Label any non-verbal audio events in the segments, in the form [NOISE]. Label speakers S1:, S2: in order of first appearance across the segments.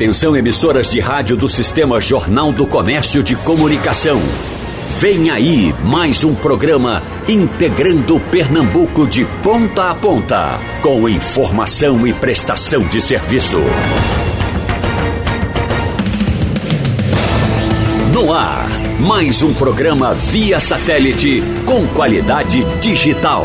S1: Atenção emissoras de rádio do Sistema Jornal do Comércio de Comunicação. Vem aí mais um programa integrando Pernambuco de ponta a ponta, com informação e prestação de serviço. No ar, mais um programa via satélite com qualidade digital.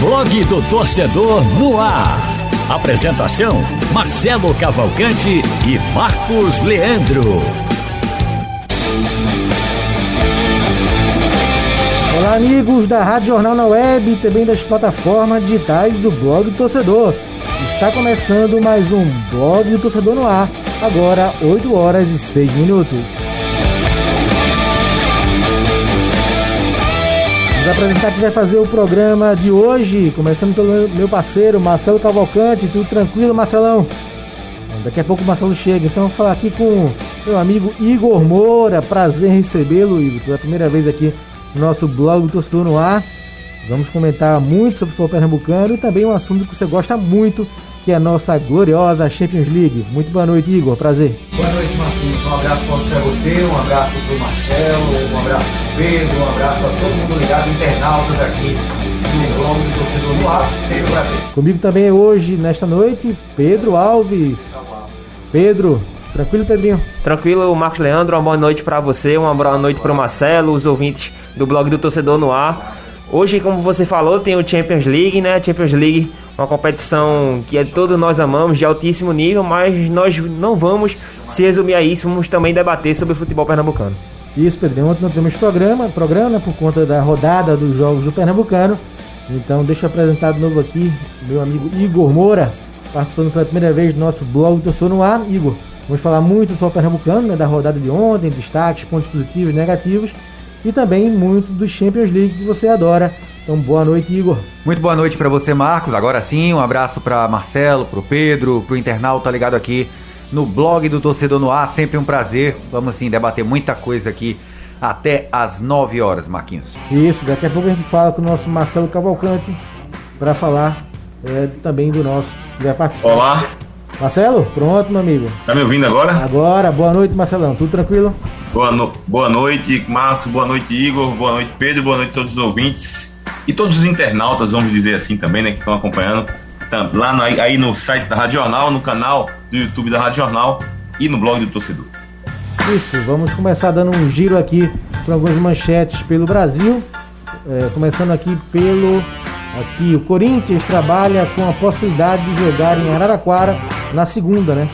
S1: Blog do Torcedor no Ar. Apresentação: Marcelo Cavalcante e Marcos Leandro.
S2: Olá, amigos da Rádio Jornal na Web e também das plataformas digitais do Blog do Torcedor. Está começando mais um Blog do Torcedor no ar, agora 8 horas e 6 minutos. Vamos apresentar que vai fazer o programa de hoje, começando pelo meu parceiro Marcelo Cavalcante. Tudo tranquilo, Marcelão? Daqui a pouco o Marcelo chega, então vou falar aqui com meu amigo Igor Moura. Prazer em recebê-lo, Igor, pela primeira vez aqui no nosso blog Torcedor no Ar. Vamos comentar muito sobre o futebol pernambucano e também um assunto que você gosta muito, que é a nossa gloriosa Champions League. Muito boa noite, Igor. Prazer.
S3: Boa noite, Marcinho. Um abraço para você, um abraço para o Marcelo, um abraço para o Pedro, um abraço a todo mundo ligado, internautas aqui do blog do Torcedor no Ar. Sempre um prazer.
S2: Comigo também hoje, nesta noite, Pedro Alves. Pedro, tranquilo, Pedrinho?
S4: Tranquilo, Marcos Leandro. Uma boa noite para você, uma boa noite para o Marcelo, os ouvintes do blog do Torcedor no Ar. Hoje, como você falou, tem o Champions League, né? Champions League, uma competição que é todos nós amamos, de altíssimo nível, mas nós não vamos se resumir a isso, vamos também debater sobre o futebol pernambucano.
S2: Isso, Pedrinho. Ontem nós temos programa, programa por conta da rodada dos jogos do Pernambucano. Então, deixa eu apresentar de novo aqui meu amigo Igor Moura, participando pela primeira vez do nosso blog do Sou no Ar. Igor, vamos falar muito sobre o Pernambucano, né, da rodada de ontem, destaques, pontos positivos e negativos, e também muito do Champions League que você adora. Então, boa noite, Igor.
S5: Muito boa noite para você, Marcos. Agora sim, um abraço para Marcelo, para o Pedro, para o internauta ligado aqui no blog do Torcedor no Ar. Sempre um prazer. Vamos sim debater muita coisa aqui até às 9 horas, Marquinhos.
S2: Isso, daqui a pouco a gente fala com o nosso Marcelo Cavalcante para falar é, também do nosso que vai participar.
S6: Olá,
S2: Marcelo, pronto, meu amigo.
S6: tá me ouvindo agora?
S2: Agora, boa noite, Marcelão. Tudo tranquilo?
S6: Boa, no- boa noite, Marcos, boa noite, Igor, boa noite, Pedro, boa noite a todos os ouvintes e todos os internautas, vamos dizer assim também, né, que estão acompanhando tá, lá no- aí no site da Rádio Jornal, no canal do YouTube da Rádio Jornal e no blog do torcedor.
S2: Isso, vamos começar dando um giro aqui por algumas manchetes pelo Brasil. É, começando aqui pelo. Aqui, o Corinthians trabalha com a possibilidade de jogar em Araraquara na segunda, né?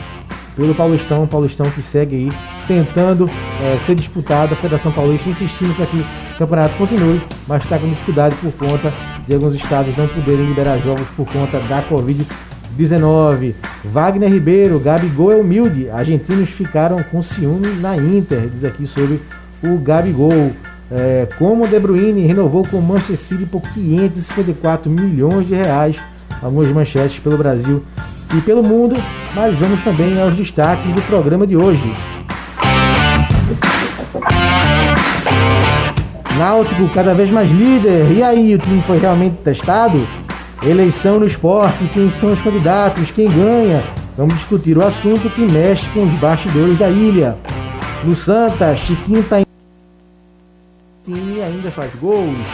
S2: Pelo Paulistão, Paulistão que segue aí tentando é, ser disputado. A Federação Paulista insistindo para que campeonato continue, mas está com dificuldade por conta de alguns estados não poderem liberar jogos por conta da Covid-19. Wagner Ribeiro, Gabigol é humilde. Argentinos ficaram com ciúme na Inter, diz aqui sobre o Gabigol. É, como De Bruyne renovou com o Manchester City por 554 milhões de reais. Algumas manchetes pelo Brasil e pelo mundo, mas vamos também aos destaques do programa de hoje. Náutico cada vez mais líder. E aí, o time foi realmente testado? Eleição no esporte, quem são os candidatos, quem ganha? Vamos discutir o assunto que mexe com os bastidores da ilha. No Santa, Chiquinho tá em time ainda faz gols.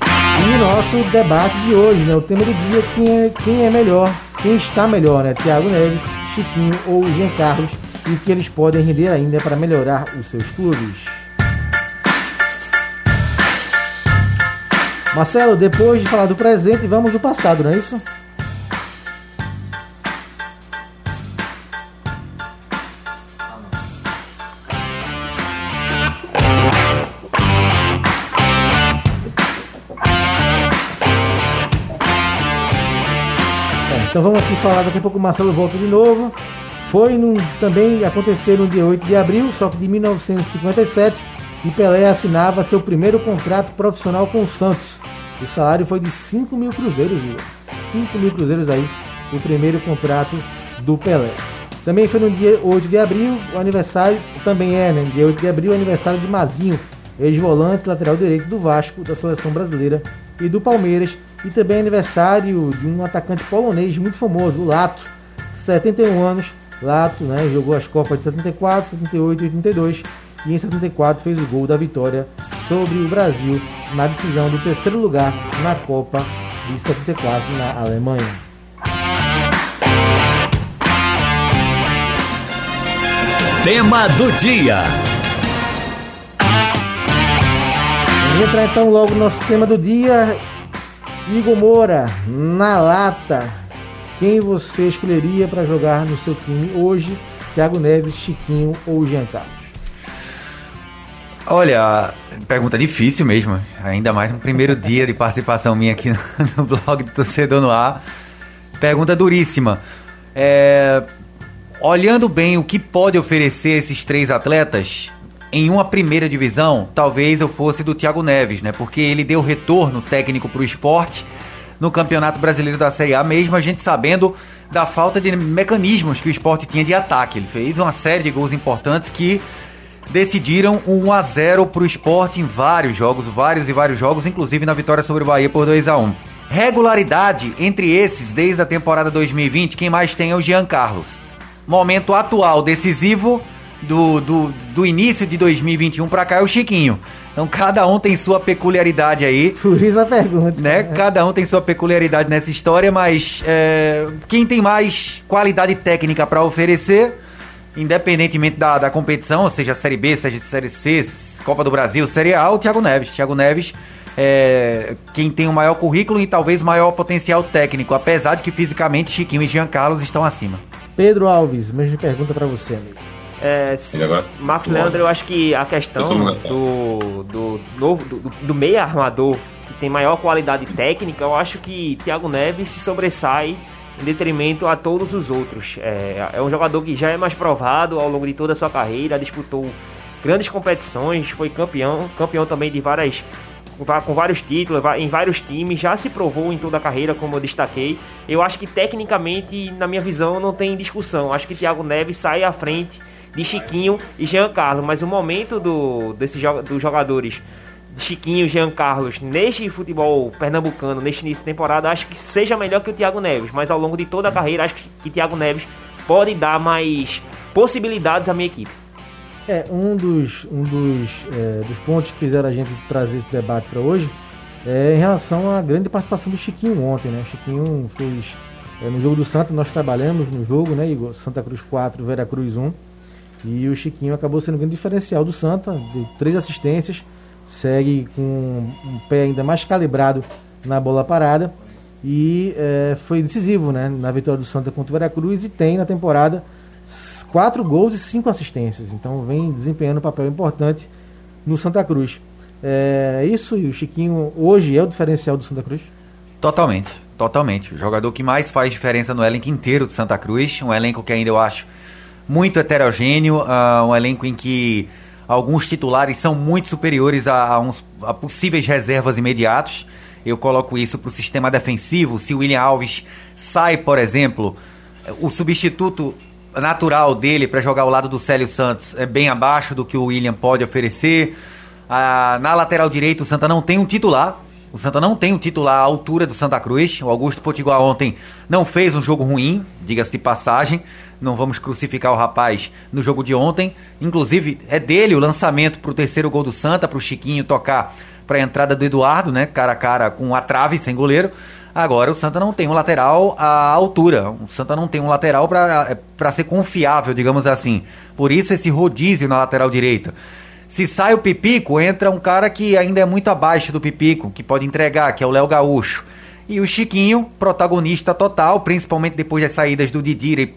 S2: E nosso debate de hoje, né? O tema do dia quem é, quem é melhor, quem está melhor, né? Thiago Neves, Chiquinho ou Jean Carlos e o que eles podem render ainda para melhorar os seus clubes. Marcelo, depois de falar do presente, vamos do passado, não é isso? É, então vamos aqui falar, daqui a pouco o Marcelo volta de novo. Foi no, também acontecer no dia 8 de abril, só que de 1957, e Pelé assinava seu primeiro contrato profissional com o Santos. O salário foi de 5 mil cruzeiros, viu? 5 mil cruzeiros aí, o primeiro contrato do Pelé. Também foi no dia 8 de abril, o aniversário, também é, né? Dia 8 de abril, o aniversário de Mazinho, ex-volante, lateral direito do Vasco, da seleção brasileira e do Palmeiras. E também aniversário de um atacante polonês muito famoso, o Lato, 71 anos. Lato, né? Jogou as Copas de 74, 78 e 82 e em 74 fez o gol da vitória sobre o Brasil na decisão do terceiro lugar na Copa de 74 na Alemanha.
S1: Tema do dia.
S2: Vamos entrar então logo no nosso tema do dia. Igor Moura, na lata. Quem você escolheria para jogar no seu time hoje? Thiago Neves, Chiquinho ou Jean Carlos?
S5: Olha, pergunta difícil mesmo. Ainda mais no primeiro [LAUGHS] dia de participação minha aqui no blog do Torcedor no Ar. Pergunta duríssima. É, olhando bem o que pode oferecer esses três atletas em uma primeira divisão, talvez eu fosse do Thiago Neves, né? Porque ele deu retorno técnico para o esporte no Campeonato Brasileiro da Série A, mesmo a gente sabendo da falta de mecanismos que o esporte tinha de ataque. Ele fez uma série de gols importantes que decidiram um 1 a 0 para o esporte em vários jogos, vários e vários jogos, inclusive na vitória sobre o Bahia por 2 a 1 Regularidade entre esses desde a temporada 2020, quem mais tem é o Jean Carlos. Momento atual decisivo do, do, do início de 2021 para cá é o Chiquinho. Então cada um tem sua peculiaridade aí.
S2: Por isso a pergunta.
S5: Né? Cada um tem sua peculiaridade nessa história, mas é, quem tem mais qualidade técnica para oferecer independentemente da, da competição, seja Série B, seja Série C, Copa do Brasil, Série A, o Thiago Neves. Thiago Neves é quem tem o maior currículo e talvez maior potencial técnico, apesar de que fisicamente Chiquinho e Jean Carlos estão acima.
S2: Pedro Alves, mesma pergunta para você, amigo.
S4: É, Marcos Leandro, eu acho que a questão do, do, novo, do, do meia armador que tem maior qualidade técnica, eu acho que Thiago Neves se sobressai em detrimento a todos os outros. É, é um jogador que já é mais provado ao longo de toda a sua carreira, disputou grandes competições, foi campeão, campeão também de várias com vários títulos, em vários times, já se provou em toda a carreira, como eu destaquei. Eu acho que tecnicamente, na minha visão, não tem discussão. Acho que Thiago Neves sai à frente de Chiquinho e Jean Carlos, mas o momento do, desses, dos jogadores Chiquinho, Jean Carlos, neste futebol pernambucano, neste início de temporada, acho que seja melhor que o Thiago Neves, mas ao longo de toda a carreira, acho que, que Thiago Neves pode dar mais possibilidades à minha equipe.
S2: É, um dos, um dos, é, dos pontos que fizeram a gente trazer esse debate para hoje é em relação à grande participação do Chiquinho ontem, né? O Chiquinho fez. É, no jogo do Santa, nós trabalhamos no jogo, né, Igor? Santa Cruz 4, Vera Cruz 1. E o Chiquinho acabou sendo um grande diferencial do Santa, de três assistências segue com um pé ainda mais calibrado na bola parada e é, foi decisivo né, na vitória do Santa contra o Veracruz e tem na temporada quatro gols e cinco assistências. Então vem desempenhando um papel importante no Santa Cruz. É isso e o Chiquinho hoje é o diferencial do Santa Cruz?
S5: Totalmente, totalmente. O jogador que mais faz diferença no elenco inteiro do Santa Cruz, um elenco que ainda eu acho muito heterogêneo, uh, um elenco em que alguns titulares são muito superiores a, a, uns, a possíveis reservas imediatos. Eu coloco isso para o sistema defensivo. Se o William Alves sai, por exemplo, o substituto natural dele para jogar ao lado do Célio Santos é bem abaixo do que o William pode oferecer. Ah, na lateral direita, o Santa não tem um titular. O Santa não tem um titular à altura do Santa Cruz. O Augusto Potiguar ontem não fez um jogo ruim, diga-se de passagem não vamos crucificar o rapaz no jogo de ontem. Inclusive, é dele o lançamento para o terceiro gol do Santa, para o Chiquinho tocar para a entrada do Eduardo, né? Cara a cara com a trave, sem goleiro. Agora o Santa não tem um lateral à altura. O Santa não tem um lateral para é, ser confiável, digamos assim. Por isso esse rodízio na lateral direita. Se sai o Pipico, entra um cara que ainda é muito abaixo do Pipico, que pode entregar, que é o Léo Gaúcho. E o Chiquinho, protagonista total, principalmente depois das saídas do Didira e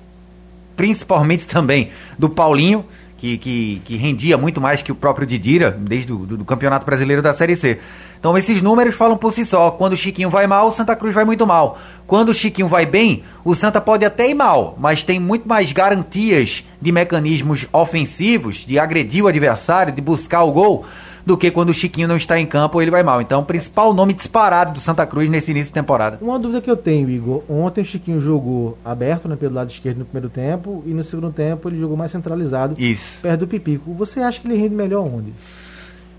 S5: principalmente também do Paulinho, que que, que, rendia muito mais que o próprio Didira, desde o do, do Campeonato Brasileiro da Série C. Então esses números falam por si só. Quando o Chiquinho vai mal, o Santa Cruz vai muito mal. Quando o Chiquinho vai bem, o Santa pode até ir mal, mas tem muito mais garantias de mecanismos ofensivos, de agredir o adversário, de buscar o gol, do que quando o Chiquinho não está em campo ou ele vai mal. Então, o principal nome disparado do Santa Cruz nesse início de temporada.
S2: Uma dúvida que eu tenho, Igor. Ontem o Chiquinho jogou aberto né, pelo lado esquerdo no primeiro tempo e no segundo tempo ele jogou mais centralizado,
S5: Isso.
S2: perto do Pipico. Você acha que ele rende melhor onde?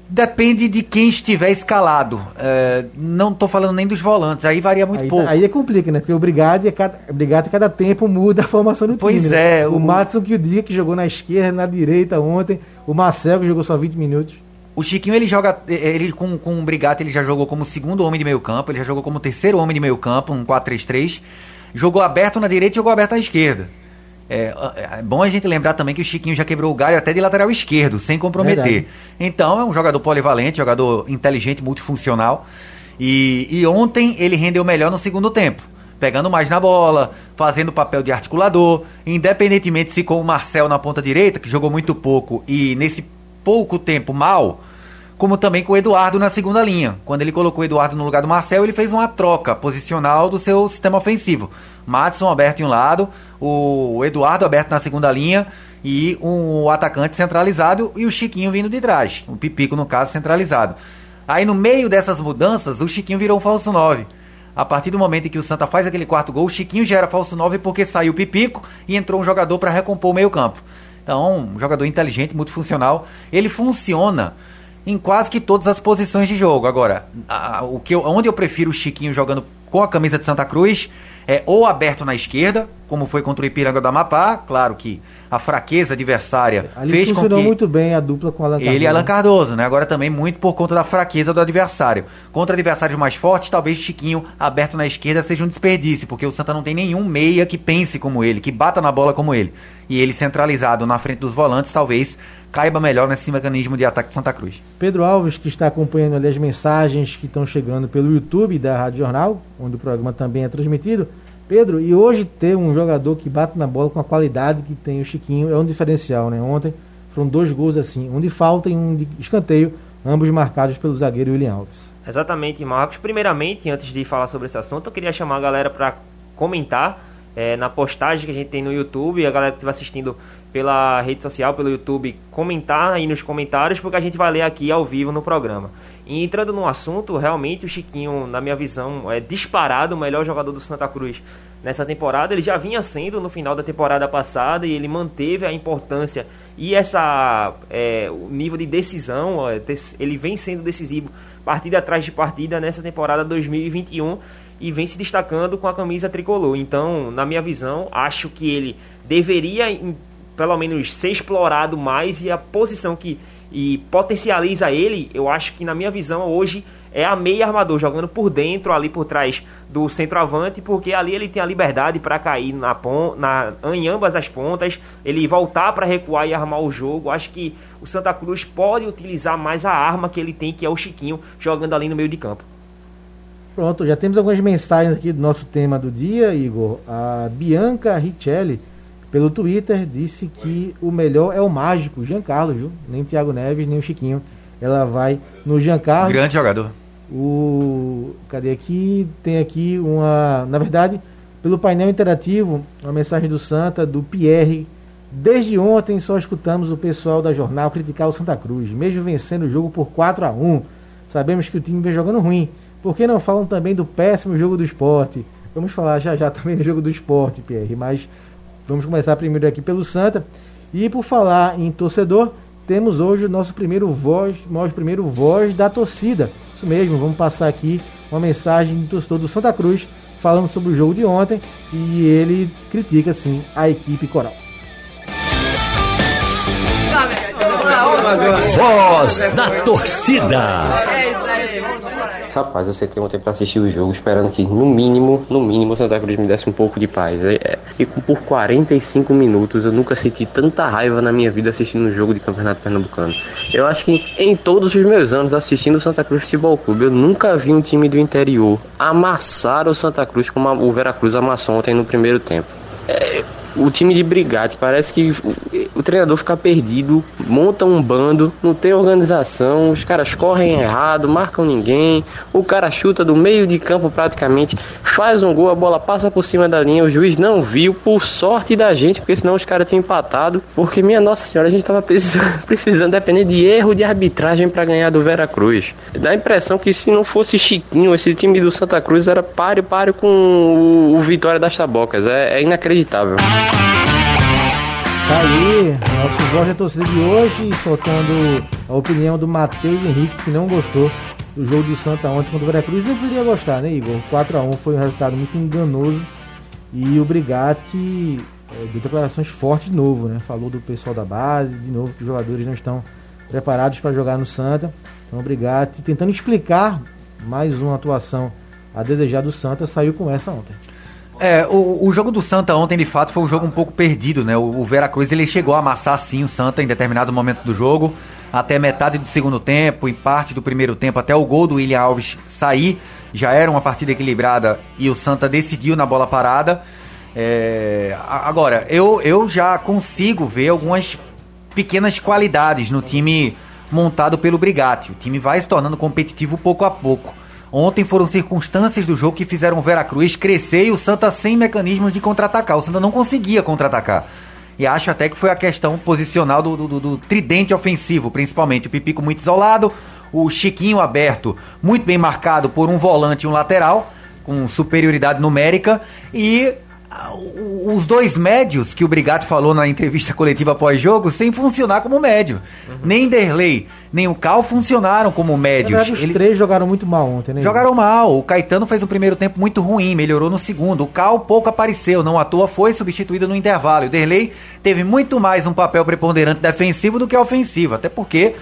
S5: Depende de quem estiver escalado. É, não estou falando nem dos volantes, aí varia muito
S2: aí,
S5: pouco.
S2: Aí é complica, né? Porque o Brigade, cada, Brigade cada tempo muda a formação do
S5: Pois
S2: time.
S5: é,
S2: Né? O,
S5: o-
S2: Matson que o dia que jogou na esquerda, na direita ontem. O Marcel que jogou só 20 minutos.
S5: O Chiquinho ele joga, ele com, com o Brigatti ele já jogou como segundo homem de meio campo, ele já jogou como terceiro homem de meio campo, um 4-3-3. Jogou aberto na direita e jogou aberto na esquerda. É, é bom a gente lembrar também que o Chiquinho já quebrou o galho até de lateral esquerdo, sem comprometer.
S2: Verdade.
S5: Então é um jogador polivalente, jogador inteligente, multifuncional. E, e ontem ele rendeu melhor no segundo tempo. Pegando mais na bola, fazendo o papel de articulador, independentemente se com o Marcel na ponta direita, que jogou muito pouco, e nesse pouco tempo mal, como também com o Eduardo na segunda linha. Quando ele colocou o Eduardo no lugar do Marcel, ele fez uma troca posicional do seu sistema ofensivo. Madison aberto em um lado, o Eduardo aberto na segunda linha e um atacante centralizado e o Chiquinho vindo de trás. O Pipico, no caso, centralizado. Aí no meio dessas mudanças, o Chiquinho virou um falso 9. A partir do momento em que o Santa faz aquele quarto gol, o Chiquinho já era falso 9 porque saiu o Pipico e entrou um jogador para recompor o meio-campo. Então, um jogador inteligente, multifuncional. Ele funciona em quase que todas as posições de jogo. Agora, a- o que eu, onde eu prefiro o Chiquinho jogando com a camisa de Santa Cruz é ou aberto na esquerda, como foi contra o Ipiranga do Amapá, claro que a fraqueza adversária
S2: Ali
S5: fez com
S2: funcionou
S5: que
S2: muito bem a dupla com Alan
S5: ele e
S2: Cardoso.
S5: Alan Cardoso, né? Agora também muito por conta da fraqueza do adversário. Contra adversários mais fortes, talvez Chiquinho aberto na esquerda seja um desperdício, porque o Santa não tem nenhum meia que pense como ele, que bata na bola como ele. E ele centralizado na frente dos volantes, talvez caiba melhor nesse mecanismo de ataque do Santa Cruz.
S2: Pedro Alves, que está acompanhando ali as mensagens que estão chegando pelo YouTube da Rádio Jornal, onde o programa também é transmitido. Pedro, e hoje ter um jogador que bate na bola com a qualidade que tem o Chiquinho é um diferencial, né? Ontem foram dois gols assim, um de falta e um de escanteio, ambos marcados pelo zagueiro William Alves.
S4: Exatamente, Marcos. Primeiramente, antes de falar sobre esse assunto, eu queria chamar a galera para comentar eh, na postagem que a gente tem no YouTube, a galera que estiver assistindo pela rede social, pelo YouTube, comentar aí nos comentários, porque a gente vai ler aqui ao vivo no programa. E entrando no assunto, realmente o Chiquinho, na minha visão, é disparado o melhor jogador do Santa Cruz nessa temporada. Ele já vinha sendo no final da temporada passada e ele manteve a importância e essa é, o nível de decisão. des- Ele vem sendo decisivo partida atrás de partida nessa temporada 2021 e vem se destacando com a camisa tricolor. Então, na minha visão, acho que ele deveria pelo menos ser explorado mais e a posição que e potencializa ele, eu acho que na minha visão hoje é a meia armador jogando por dentro, ali por trás do centroavante, porque ali ele tem a liberdade para cair na, pon na em ambas as pontas, ele voltar para recuar e armar o jogo. Acho que o Santa Cruz pode utilizar mais a arma que ele tem, que é o Chiquinho, jogando ali no meio de campo.
S2: Pronto, já temos algumas mensagens aqui do nosso tema do dia, Igor. A Bianca Richelli, pelo Twitter, disse que o melhor é o mágico, Giancarlo, viu? Nem Thiago Neves, nem o Chiquinho. Ela vai no Giancarlo.
S5: Grande jogador.
S2: O cadê aqui? Tem aqui uma, na verdade, pelo painel interativo, uma mensagem do Santa, do Pierre. Desde ontem só escutamos o pessoal da jornal criticar o Santa Cruz, mesmo vencendo o jogo por 4 a 1. Sabemos que o time vem jogando ruim. Por que não falam também do péssimo jogo do esporte? Vamos falar já já também do jogo do esporte, Pierre, mas vamos começar primeiro aqui pelo Santa. E por falar em torcedor, temos hoje o nosso primeiro voz, nosso primeiro voz da torcida. Isso mesmo, vamos passar aqui uma mensagem do torcedor do Santa Cruz falando sobre o jogo de ontem e ele critica sim a equipe coral.
S1: Voz da torcida.
S7: Rapaz, eu sentei ontem pra assistir o jogo esperando que, no mínimo, no mínimo, o Santa Cruz me desse um pouco de paz. É, é. E por 45 minutos eu nunca senti tanta raiva na minha vida assistindo um jogo de Campeonato Pernambucano. Eu acho que em todos os meus anos assistindo o Santa Cruz Futebol Clube, eu nunca vi um time do interior amassar o Santa Cruz como o Veracruz amassou ontem no primeiro tempo. É, o time de Brigate parece que o treinador fica perdido, monta um bando, não tem organização, os caras correm errado, marcam ninguém, o cara chuta do meio de campo praticamente, faz um gol, a bola passa por cima da linha, o juiz não viu, por sorte da gente, porque senão os caras tinham empatado, porque minha nossa senhora, a gente tava precisando, [LAUGHS] precisando depender de erro de arbitragem para ganhar do Vera Cruz. Dá a impressão que se não fosse Chiquinho, esse time do Santa Cruz era páreo páreo com o, o Vitória das Tabocas, é, é inacreditável.
S2: Tá aí, nosso voz da torcida de hoje, soltando a opinião do Matheus Henrique, que não gostou do jogo do Santa ontem contra o Veracruz. Não poderia gostar, né, Igor? 4x1 foi um resultado muito enganoso e o Brigatti é, deu declarações fortes de novo, né? Falou do pessoal da base, de novo que os jogadores não estão preparados para jogar no Santa. Então o Brigatti tentando explicar mais uma atuação a desejar do Santa, saiu com essa ontem.
S5: É, o, o jogo do Santa ontem, de fato, foi um jogo um pouco perdido, né? O, o Veracruz, ele chegou a amassar sim o Santa em determinado momento do jogo, até metade do segundo tempo, em parte do primeiro tempo, até o gol do William Alves sair, já era uma partida equilibrada e o Santa decidiu na bola parada. É, agora, eu, eu já consigo ver algumas pequenas qualidades no time montado pelo Brigatti. O time vai se tornando competitivo pouco a pouco. Ontem foram circunstâncias do jogo que fizeram o Veracruz crescer e o Santa sem mecanismos de contra-atacar. O Santa não conseguia contra-atacar. E acho até que foi a questão posicional do, do, do, tridente ofensivo, principalmente. O Pipico muito isolado, o Chiquinho aberto, muito bem marcado por um volante e um lateral, com superioridade numérica, e os dois médios que o Brigatti falou na entrevista coletiva pós-jogo sem funcionar como médio. Uhum. Nem Derlei, nem o Cal funcionaram como médios.
S2: Verdade, os Eles... três jogaram muito mal ontem, né?
S5: Jogaram mal. O Caetano fez o primeiro tempo muito ruim, melhorou no segundo. O Cal pouco apareceu, não à toa foi substituído no intervalo. O Derlei teve muito mais um papel preponderante defensivo do que ofensivo, até porque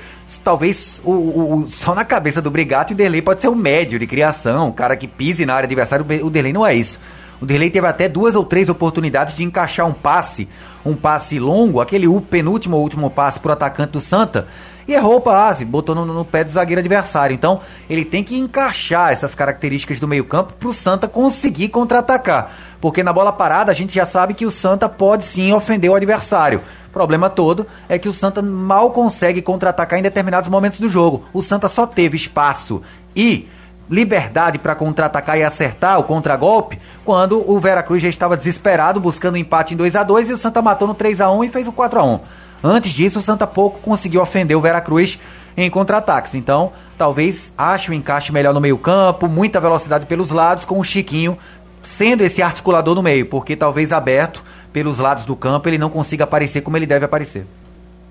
S5: talvez o, o, só na cabeça do Brigatti o Derlei pode ser o médio de criação, o cara que pise na área adversária. O Derlei não é isso. O Derlei teve até duas ou três oportunidades de encaixar um passe, um passe longo, aquele penúltimo ou último passe para o atacante do Santa, e errou o passe, botou no, no, pé do zagueiro adversário. Então, ele tem que encaixar essas características do meio-campo para o Santa conseguir contra-atacar. Porque na bola parada a gente já sabe que o Santa pode sim ofender o adversário. O problema todo é que o Santa mal consegue contra-atacar em determinados momentos do jogo. O Santa só teve espaço e liberdade para contra-atacar e acertar o contragolpe quando o Veracruz já estava desesperado buscando um empate em 2 a 2 e o Santa matou no 3 a 1 e fez o 4 a 1 Antes disso, o Santa pouco conseguiu ofender o Veracruz em contra-ataques. Então, talvez ache o um encaixe melhor no meio-campo, muita velocidade pelos lados, com o Chiquinho sendo esse articulador no meio, porque talvez aberto pelos lados do campo ele não consiga aparecer como ele deve aparecer.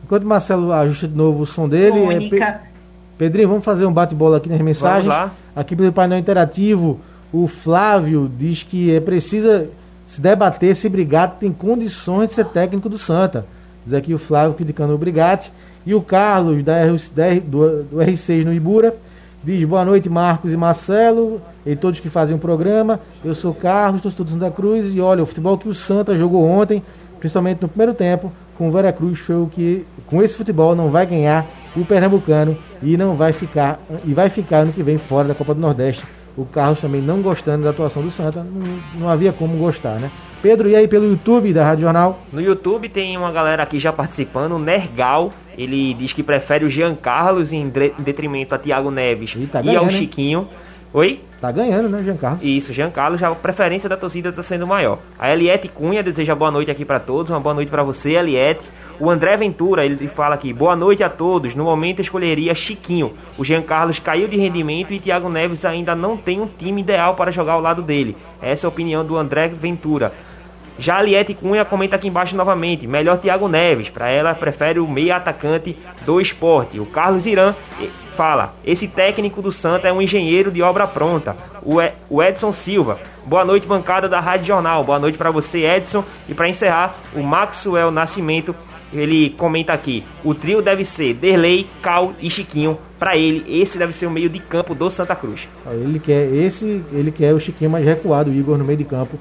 S2: Enquanto o Marcelo ajusta de novo o som dele. É... Pedrinho, vamos fazer um bate-bola aqui nas mensagens. Vamos lá. Aqui pelo painel interativo, o Flávio diz que é precisa se debater se Brigatti tem condições de ser técnico do Santa. Diz aqui o Flávio criticando o Brigatti. E o Carlos, da R, do, do R6 no Ibura, diz boa noite, Marcos e Marcelo, e todos que fazem o programa. Eu sou Carlos, torcedor do Santa Cruz, e olha, o futebol que o Santa jogou ontem, principalmente no primeiro tempo, com o Veracruz, foi o que, com esse futebol, não vai ganhar o Pernambucano e não vai ficar e vai ficar ano que vem fora da Copa do Nordeste. O Carlos também não gostando da atuação do Santa, não, não havia como gostar, né? Pedro, e aí pelo YouTube da Rádio Jornal?
S4: No YouTube tem uma galera aqui já participando, o Nergal, ele diz que prefere o Jean Carlos em detrimento a Thiago Neves e, tá e ao Chiquinho. Oi?
S2: Tá ganhando, né, Giancarlo?
S4: Isso, Giancarlo, já a preferência da torcida está sendo maior. A Eliette Cunha deseja boa noite aqui para todos, uma boa noite para você, Eliette. O André Ventura, ele fala aqui, boa noite a todos. No momento escolheria Chiquinho. O Jean caiu de rendimento e Thiago Neves ainda não tem um time ideal para jogar ao lado dele. Essa é a opinião do André Ventura. Já a Liette Cunha comenta aqui embaixo novamente, melhor Thiago Neves, para ela prefere o meia atacante do esporte. O Carlos Irã fala, esse técnico do Santa é um engenheiro de obra pronta. O Edson Silva, boa noite bancada da Rádio Jornal, boa noite para você Edson. E para encerrar, o Maxwell Nascimento, ele comenta aqui, o trio deve ser Derlei, Cal e Chiquinho. Para ele, esse deve ser o meio de campo do Santa Cruz.
S2: Ele quer esse, ele quer o Chiquinho mais recuado, o Igor no meio de campo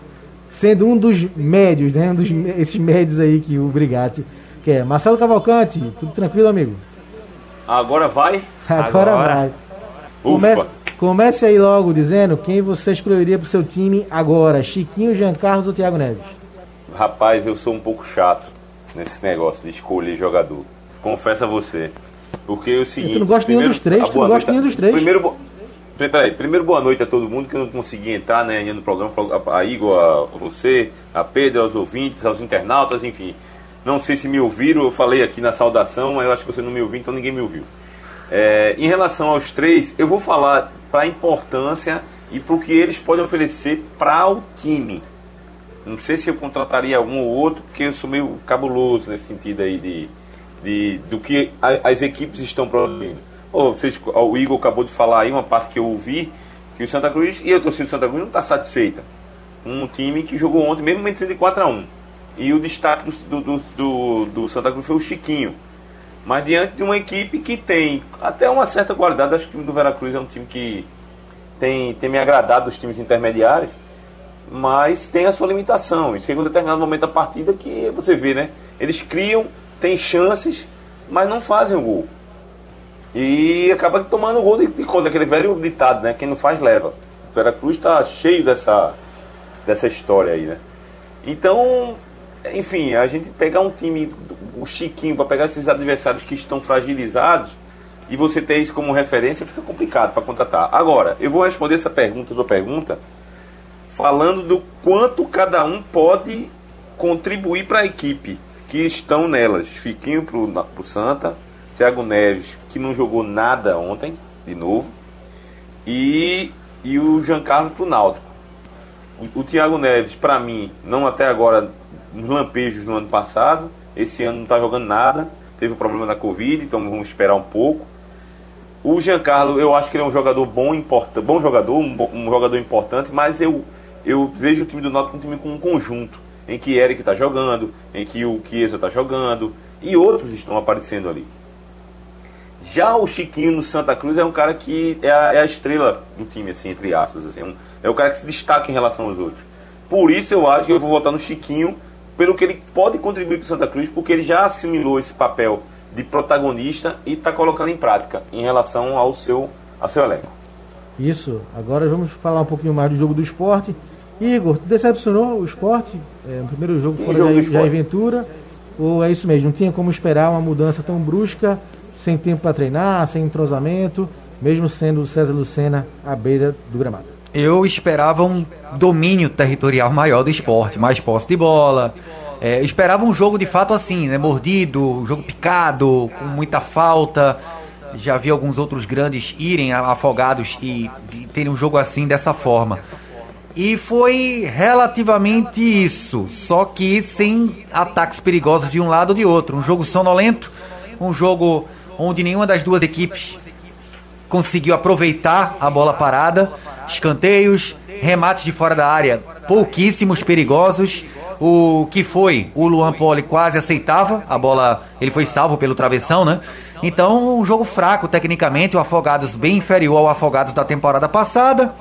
S2: sendo um dos médios, né? Um dos esses médios aí que o Brigatti quer. Marcelo Cavalcante, tudo tranquilo, amigo?
S6: Agora vai?
S2: Agora, Agora. vai. Comece, comece aí logo dizendo quem você escolheria pro seu time agora, Chiquinho, Jean Carlos ou Thiago Neves?
S6: Rapaz, eu sou um pouco chato.
S8: nesse negócio de escolher jogador. Confesso a você. Porque é o seguinte.
S2: tu não gosta nenhum dos três,
S8: a
S2: tu não gosta nenhum dos três.
S8: Primeiro, Peraí, primeiro boa noite a todo mundo que eu não consegui entrar né, no programa, a Igor, a você, a Pedro, aos ouvintes, aos internautas, enfim. Não sei se me ouviram, eu falei aqui na saudação, mas eu acho que você não me ouviu, então ninguém me ouviu. É, em relação aos três, eu vou falar para a importância e para o que eles podem oferecer para o time. Não sei se eu contrataria algum ou outro, porque eu sou meio cabuloso nesse sentido aí de, de do que a- as equipes estão produzindo. Ô, vocês, o Igor acabou de falar aí uma parte que eu ouvi, que o Santa Cruz e a torcida do Santa Cruz não está satisfeita. Um time que jogou ontem, mesmo sendo de 4 a 1 E o destaque do, do, do, do Santa Cruz foi o Chiquinho. Mas diante de uma equipe que tem até uma certa qualidade, acho que o time do Veracruz é um time que tem, tem me agradado dos times intermediários, mas tem a sua limitação. E um determinado momento da partida que você vê, né? Eles criam, têm chances, mas não fazem o gol. E acaba tomando o gol de, de conta, aquele velho ditado, né? Quem não faz, leva. O Veracruz está cheio dessa, dessa história aí, né? Então, enfim, a gente pegar um time, o Chiquinho, para pegar esses adversários que estão fragilizados e você ter isso como referência, fica complicado para contratar. Agora, eu vou responder essa pergunta, sua pergunta, falando do quanto cada um pode contribuir para a equipe que estão nelas. Chiquinho para o Santa, Thiago Neves, que não jogou nada ontem, de novo, e, e o Giancarlo para o Náutico. O, o Thiago Neves, para mim, não até agora, nos lampejos do ano passado, esse ano não está jogando nada, teve o problema da Covid, então vamos esperar um pouco. O Giancarlo, eu acho que ele é um jogador bom, importa, bom jogador, um, um jogador importante, mas eu, eu vejo o time do Náutico um time com um conjunto, em que Eric está jogando, em que o Chiesa está jogando, e outros estão aparecendo ali. Já o Chiquinho no Santa Cruz é um cara que é a, é a estrela do time, assim, entre aspas. Assim, é um- é o cara que se destaca em relação aos outros. Por isso eu acho que eu vou votar no Chiquinho, pelo que ele pode contribuir para o Santa Cruz, porque ele já assimilou esse papel de protagonista e está colocando em prática em relação ao seu, ao seu elenco.
S2: Isso. Agora vamos falar um pouquinho mais do jogo do esporte. Igor, decepcionou o esporte? É, no primeiro jogo
S8: Que
S2: fora
S8: jogo do
S2: Jair,
S8: esporte?
S2: Jair Ventura? Ou é isso mesmo? Não tinha como esperar uma mudança tão brusca, sem tempo para treinar, sem entrosamento, mesmo sendo o César Lucena à beira do gramado?
S5: Eu esperava um domínio territorial maior do esporte, mais posse de bola. É, esperava um jogo de fato assim, né? Mordido, jogo picado, com muita falta. Já vi alguns outros grandes irem afogados e, e terem um jogo assim dessa forma. E foi relativamente isso, só que sem ataques perigosos de um lado ou de outro. Um jogo sonolento, um jogo onde nenhuma das duas equipes conseguiu aproveitar a bola parada, escanteios, remates de fora da área, pouquíssimos perigosos. O que foi, o Luan Poli quase aceitava, a bola, ele foi salvo pelo travessão, né? Então, um jogo fraco tecnicamente, o Afogados bem inferior ao Afogados da temporada passada.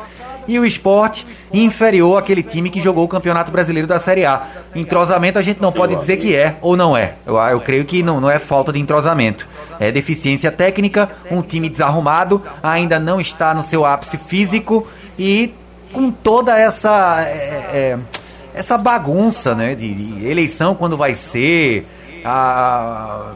S5: E o esporte inferior àquele time que jogou o Campeonato Brasileiro da Série A. Entrosamento a gente não pode dizer que é ou não é. Eu, eu creio que não, não é falta de entrosamento. É deficiência técnica, um time desarrumado, ainda não está no seu ápice físico e com toda essa. é, é, essa bagunça né, de, de eleição quando vai ser, a,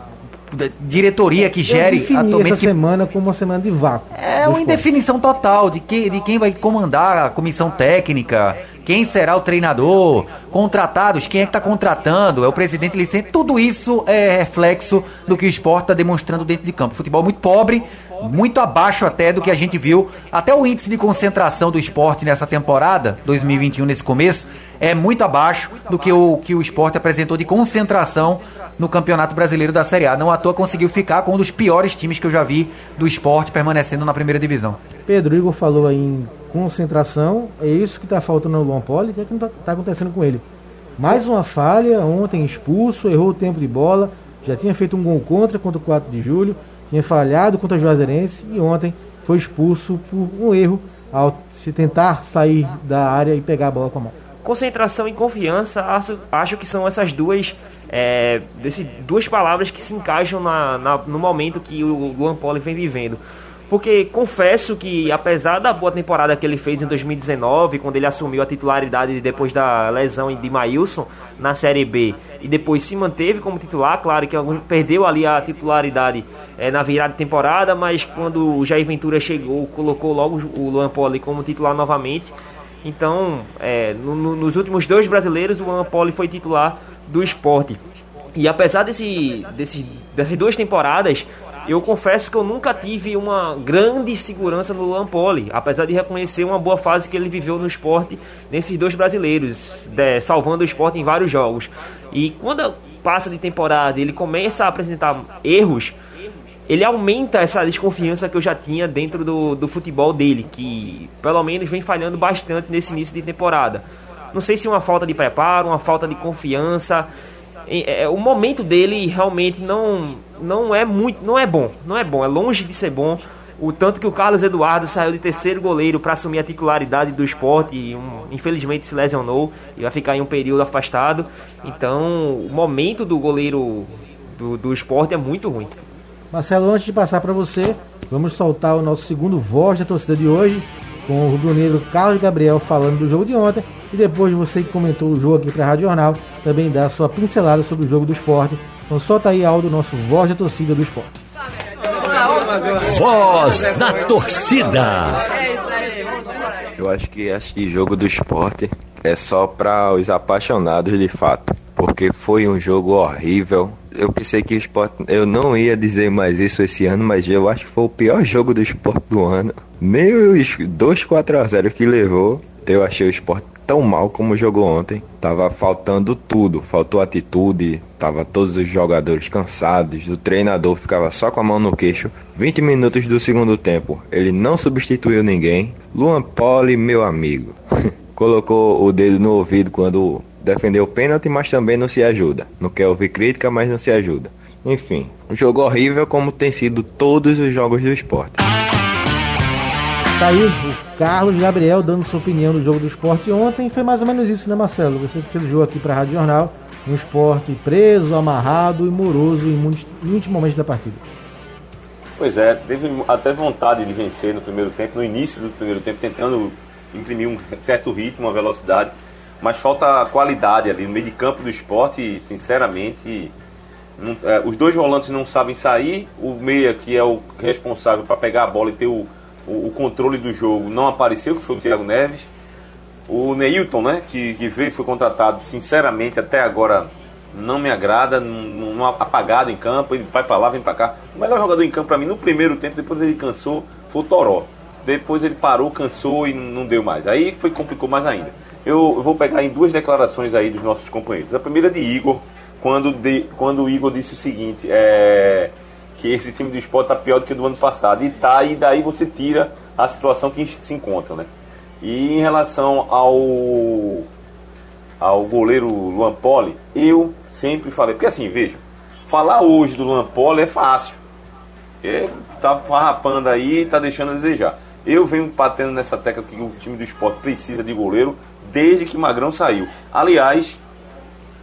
S5: a diretoria que gere
S2: defini essa
S5: atualmente
S2: semana como uma semana de vácuo.
S5: é uma indefinição total de, que, de quem vai comandar a comissão técnica, quem será o treinador, contratados, quem é que está contratando, é o presidente licente. Tudo isso é reflexo do que o esporte está demonstrando dentro de campo. Futebol muito pobre, muito abaixo até do que a gente viu. Até o índice de concentração do esporte nessa temporada, 2021, nesse começo, é muito abaixo do que o que o esporte apresentou de concentração no Campeonato Brasileiro da Série A. Não à toa conseguiu ficar com um dos piores times que eu já vi do esporte permanecendo na primeira divisão.
S2: Pedro Igor falou aí em concentração, é isso que está faltando no Luan Poli, o que é que não está acontecendo com ele? Mais uma falha, ontem expulso, errou o tempo de bola, já tinha feito um gol contra contra o 4 de julho, tinha falhado contra o Juazeirense e ontem foi expulso por um erro ao se tentar sair da área e pegar a bola com a mão.
S4: Concentração e confiança, acho, acho que são essas duas é, duas palavras que se encaixam na, na- no momento que o Luan Poli vem vivendo. Porque confesso que, apesar da boa temporada que ele fez em 2019, quando ele assumiu a titularidade depois da lesão de Maílson na Série B, e depois se manteve como titular, claro que perdeu ali a titularidade é, na virada de temporada, mas quando o Jair Ventura chegou, colocou logo o Luan Poli como titular novamente. Então, é, no, no, nos últimos dois brasileiros, o Luan Poli foi titular do esporte. E apesar desse, desse, dessas duas temporadas, eu confesso que eu nunca tive uma grande segurança no Luan Poli, apesar de reconhecer uma boa fase que ele viveu no esporte nesses dois brasileiros, de, salvando o esporte em vários jogos. E quando passa de temporada ele começa a apresentar erros, ele aumenta essa desconfiança que eu já tinha dentro do, do futebol dele, que pelo menos vem falhando bastante nesse início de temporada. Não sei se uma falta de preparo, uma falta de confiança. É, o momento dele realmente não, não é muito, não é bom, não é bom, é longe de ser bom. O tanto que o Carlos Eduardo saiu de terceiro goleiro para assumir a titularidade do esporte e um, infelizmente se lesionou e vai ficar em um período afastado. Então, o momento do goleiro do, do esporte é muito ruim.
S2: Marcelo, antes de passar para você, vamos soltar o nosso segundo voz da torcida de hoje, com o rubro-negro Carlos Gabriel falando do jogo de ontem e depois você que comentou o jogo aqui para a Rádio Jornal também dá a sua pincelada sobre o jogo do esporte. Então solta aí algo do nosso voz da torcida do esporte.
S1: Voz da torcida.
S9: Eu acho que este jogo do esporte é só para os apaixonados de fato, porque foi um jogo horrível. Eu pensei que o esporte. Eu não ia dizer mais isso esse ano, mas eu acho que foi o pior jogo do esporte do ano. Nem os 2 4 a 0 que levou, eu achei o esporte tão mal como jogou ontem. Tava faltando tudo, faltou atitude, tava todos os jogadores cansados, o treinador ficava só com a mão no queixo. 20 minutos do segundo tempo, ele não substituiu ninguém. Luan Poli, meu amigo, [LAUGHS] colocou o dedo no ouvido quando defendeu o pênalti, mas também não se ajuda. Não quer ouvir crítica, mas não se ajuda. Enfim, um jogo horrível como tem sido todos os jogos do esporte.
S2: Tá aí o Carlos Gabriel dando sua opinião do jogo do esporte ontem. Foi mais ou menos isso, né, Marcelo? Você fez o jogo aqui para a Rádio Jornal. Um esporte preso, amarrado e moroso em muitos, muitos momentos da partida.
S8: Pois é, teve até vontade de vencer no primeiro tempo, no início do primeiro tempo, tentando imprimir um certo ritmo, uma velocidade, mas falta qualidade ali no meio de campo do esporte, sinceramente. Não, é, os dois volantes não sabem sair, o meia, que é o responsável para pegar a bola e ter o, o, o, controle do jogo não apareceu, que foi o Thiago Neves. O Neilton, né, que, que veio foi contratado, sinceramente, até agora não me agrada, não, apagado em campo, ele vai para lá, vem para cá. O melhor jogador em campo para mim no primeiro tempo, depois ele cansou, foi o Toró. Depois ele parou, cansou e não deu mais. Aí foi complicou mais ainda. Eu vou pegar em duas declarações aí dos nossos companheiros. A primeira de Igor, quando, de, quando o Igor disse o seguinte, é, que esse time do esporte está pior do que o do ano passado. E tá, e daí você tira a situação que se encontra, né? E em relação ao ao goleiro Luan Poli, eu sempre falei, porque assim, veja, falar hoje do Luan Poli é fácil. Ele tá farrapando aí, tá deixando a desejar. Eu venho batendo nessa tecla que o time do esporte precisa de goleiro desde que Magrão saiu. Aliás,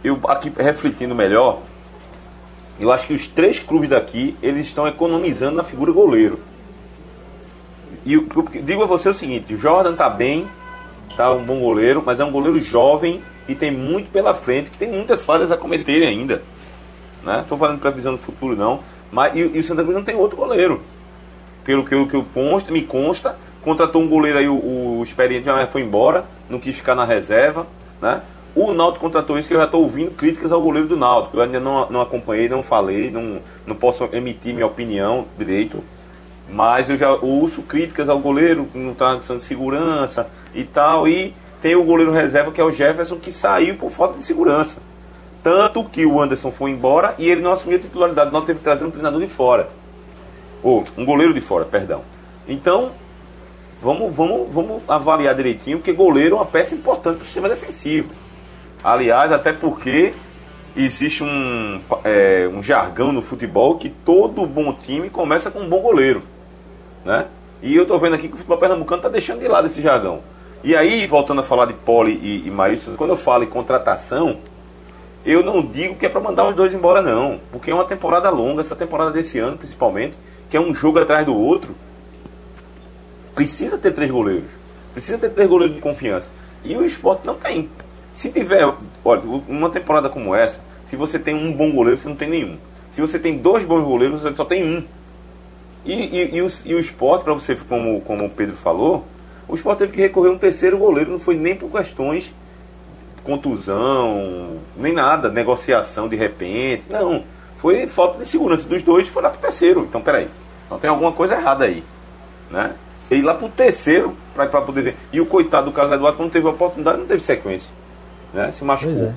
S8: eu aqui refletindo melhor, eu acho que os três clubes daqui, eles estão economizando na figura goleiro. E eu, digo a você o seguinte, o Jordan tá bem, tá um bom goleiro, mas é um goleiro jovem e tem muito pela frente, que tem muitas falhas a cometerem ainda. Né? Tô falando previsão do futuro não, mas e, e o Santa Cruz não tem outro goleiro. Pelo que, que eu consta, me consta, contratou um goleiro aí, o, o experiente já foi embora, não quis ficar na reserva, né? O Náutico contratou isso que eu já estou ouvindo críticas ao goleiro do Náutico. Eu ainda não, não acompanhei, não falei, não, não posso emitir minha opinião direito. Mas eu já ouço críticas ao goleiro, não está de segurança e tal. E tem o goleiro reserva que é o Jefferson, que saiu por falta de segurança. Tanto que o Anderson foi embora e ele não assumiu a titularidade. Não teve que trazer um treinador de fora. Ou um goleiro de fora, perdão. Então, vamos, vamos, vamos avaliar direitinho, porque goleiro é uma peça importante para o sistema defensivo. Aliás, até porque existe um, é, um jargão no futebol que todo bom time começa com um bom goleiro. Né? E eu estou vendo aqui que o futebol pernambucano está deixando de lado esse jargão. E aí, voltando a falar de Poli e, e quando eu falo em contratação, eu não digo que é para mandar os dois embora, não. Porque é uma temporada longa, essa temporada desse ano principalmente, que é um jogo atrás do outro. Precisa ter três goleiros. Precisa ter três goleiros de confiança. E o esporte não tem. Se tiver, olha, uma temporada como essa, se você tem um bom goleiro, você não tem nenhum. Se você tem dois bons goleiros, você só tem um. E, e, e, o, e o esporte, para você, como, como o Pedro falou, o esporte teve que recorrer a um terceiro goleiro, não foi nem por questões contusão, nem nada, negociação de repente. Não. Foi falta de segurança dos dois foi lá pro terceiro. Então, peraí. Então tem alguma coisa errada aí. Né? E ir lá pro terceiro para poder ver. E o coitado do Carlos Eduardo, quando teve a oportunidade, não teve sequência. Né? Se machucou.
S2: Pois é.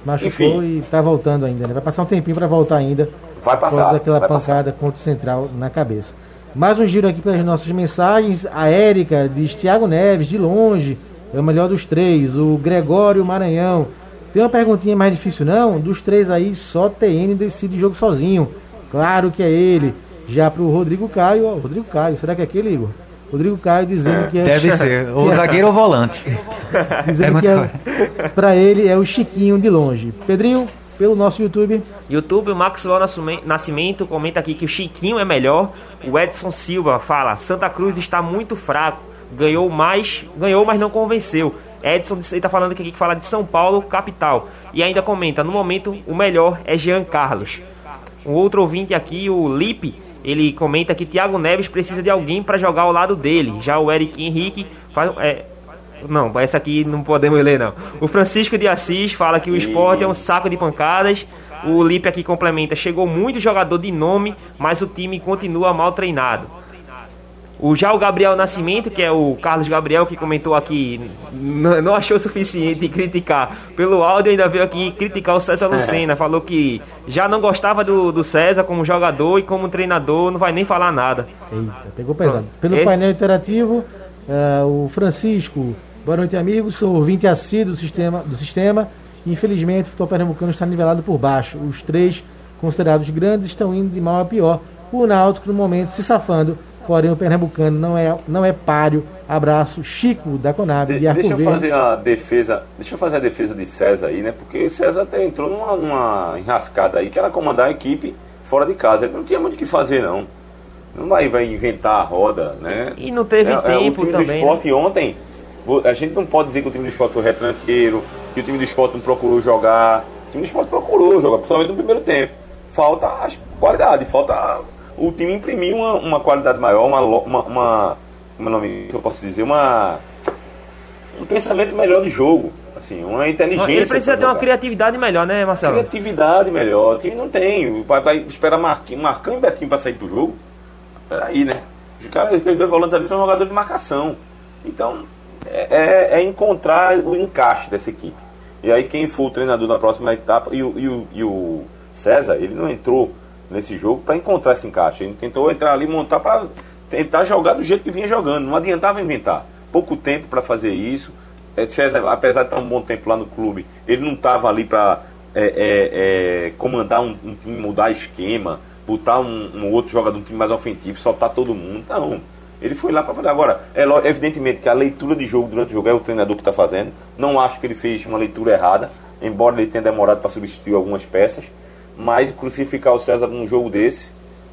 S2: Se machucou Enfim. e tá voltando ainda. Né? Vai passar um tempinho para voltar ainda.
S8: Vai passar.
S2: Aquela pancada
S8: passar.
S2: contra o Central na cabeça. Mais um giro aqui pelas nossas mensagens. A Érica diz Thiago Neves, de longe, é o melhor dos três. O Gregório Maranhão. Tem uma perguntinha mais difícil, não? Dos três aí, só TN decide jogo sozinho. Claro que é ele. Já pro Rodrigo Caio, ó, Rodrigo Caio, será que é aquele, Igor? Rodrigo Caio dizendo que é.
S5: Deve ser, ou zagueiro ou volante. [LAUGHS]
S2: dizendo é que é, pra ele é o Chiquinho de longe. Pedrinho, pelo nosso YouTube.
S4: YouTube, o Maxwell Nascimento comenta aqui que o Chiquinho é melhor. O Edson Silva fala: Santa Cruz está muito fraco. Ganhou mais, ganhou, mas não convenceu. Edson está falando aqui que fala de São Paulo, capital. E ainda comenta: no momento, o melhor é Jean Carlos. Um outro ouvinte aqui, o Lipe, ele comenta que Thiago Neves precisa de alguém para jogar ao lado dele. Já o Eric Henrique faz, é, não, essa aqui não podemos ler não. O Francisco de Assis fala que o esporte é um saco de pancadas. O Lipe aqui complementa: chegou muito jogador de nome, mas o time continua mal treinado. O, já o Gabriel Nascimento, que é o Carlos Gabriel, que comentou aqui, não achou suficiente criticar pelo áudio, ainda veio aqui criticar o César Lucena. Falou que já não gostava do, do César como jogador e como treinador, não vai nem falar nada.
S2: Eita, pegou pesado. Pelo Esse... painel interativo, uh, o Francisco, boa noite, amigos. Sou ouvinte assíduo do sistema. Do sistema. Infelizmente, o futebol pernambucano está nivelado por baixo. Os três considerados grandes estão indo de mal a pior. O Náutico, no momento, se safando porém o pernambucano não é, não é páreo. Abraço, Chico da Conab.
S8: De, deixa eu fazer a defesa, deixa eu fazer a defesa de César aí, né? Porque César até entrou numa, numa enrascada aí que era comandar a equipe fora de casa. Ele não tinha muito o que fazer não. Não vai, vai inventar a roda, né?
S4: E não teve é, tempo é, o
S8: time
S4: também.
S8: do esporte né? ontem, a gente não pode dizer que o time do esporte foi retranqueiro, que o time do esporte não procurou jogar. O time do esporte procurou jogar, principalmente no primeiro tempo. Falta a qualidade, falta o time imprimiu uma, uma qualidade maior, uma, uma, uma como é nome que eu posso dizer, uma um pensamento melhor de jogo, assim, uma inteligência.
S4: Ele precisa ter uma criatividade melhor, né, Marcelo?
S8: Criatividade melhor. O time não tem. Vai, vai esperar Marquinhos, Marcão e Betinho para sair pro jogo. Peraí, né? Os caras, os dois volantes ali são jogadores de marcação. Então, é, é, é, encontrar o encaixe dessa equipe. E aí quem for o treinador na próxima etapa, e o, e o, e o César, ele não entrou nesse jogo para encontrar esse encaixe. Ele tentou entrar ali, montar para tentar jogar do jeito que vinha jogando. Não adiantava inventar. Pouco tempo para fazer isso. César, apesar de estar um bom tempo lá no clube, ele não estava ali para é, é, é, comandar um, um, time, mudar esquema, botar um, um, outro jogador, um time mais ofensivo, soltar todo mundo. Não. Ele foi lá para fazer. Agora, é evidentemente que a leitura de jogo durante o jogo é o treinador que está fazendo. Não acho que ele fez uma leitura errada, embora ele tenha demorado para substituir algumas peças. Mas crucificar o César num jogo desse,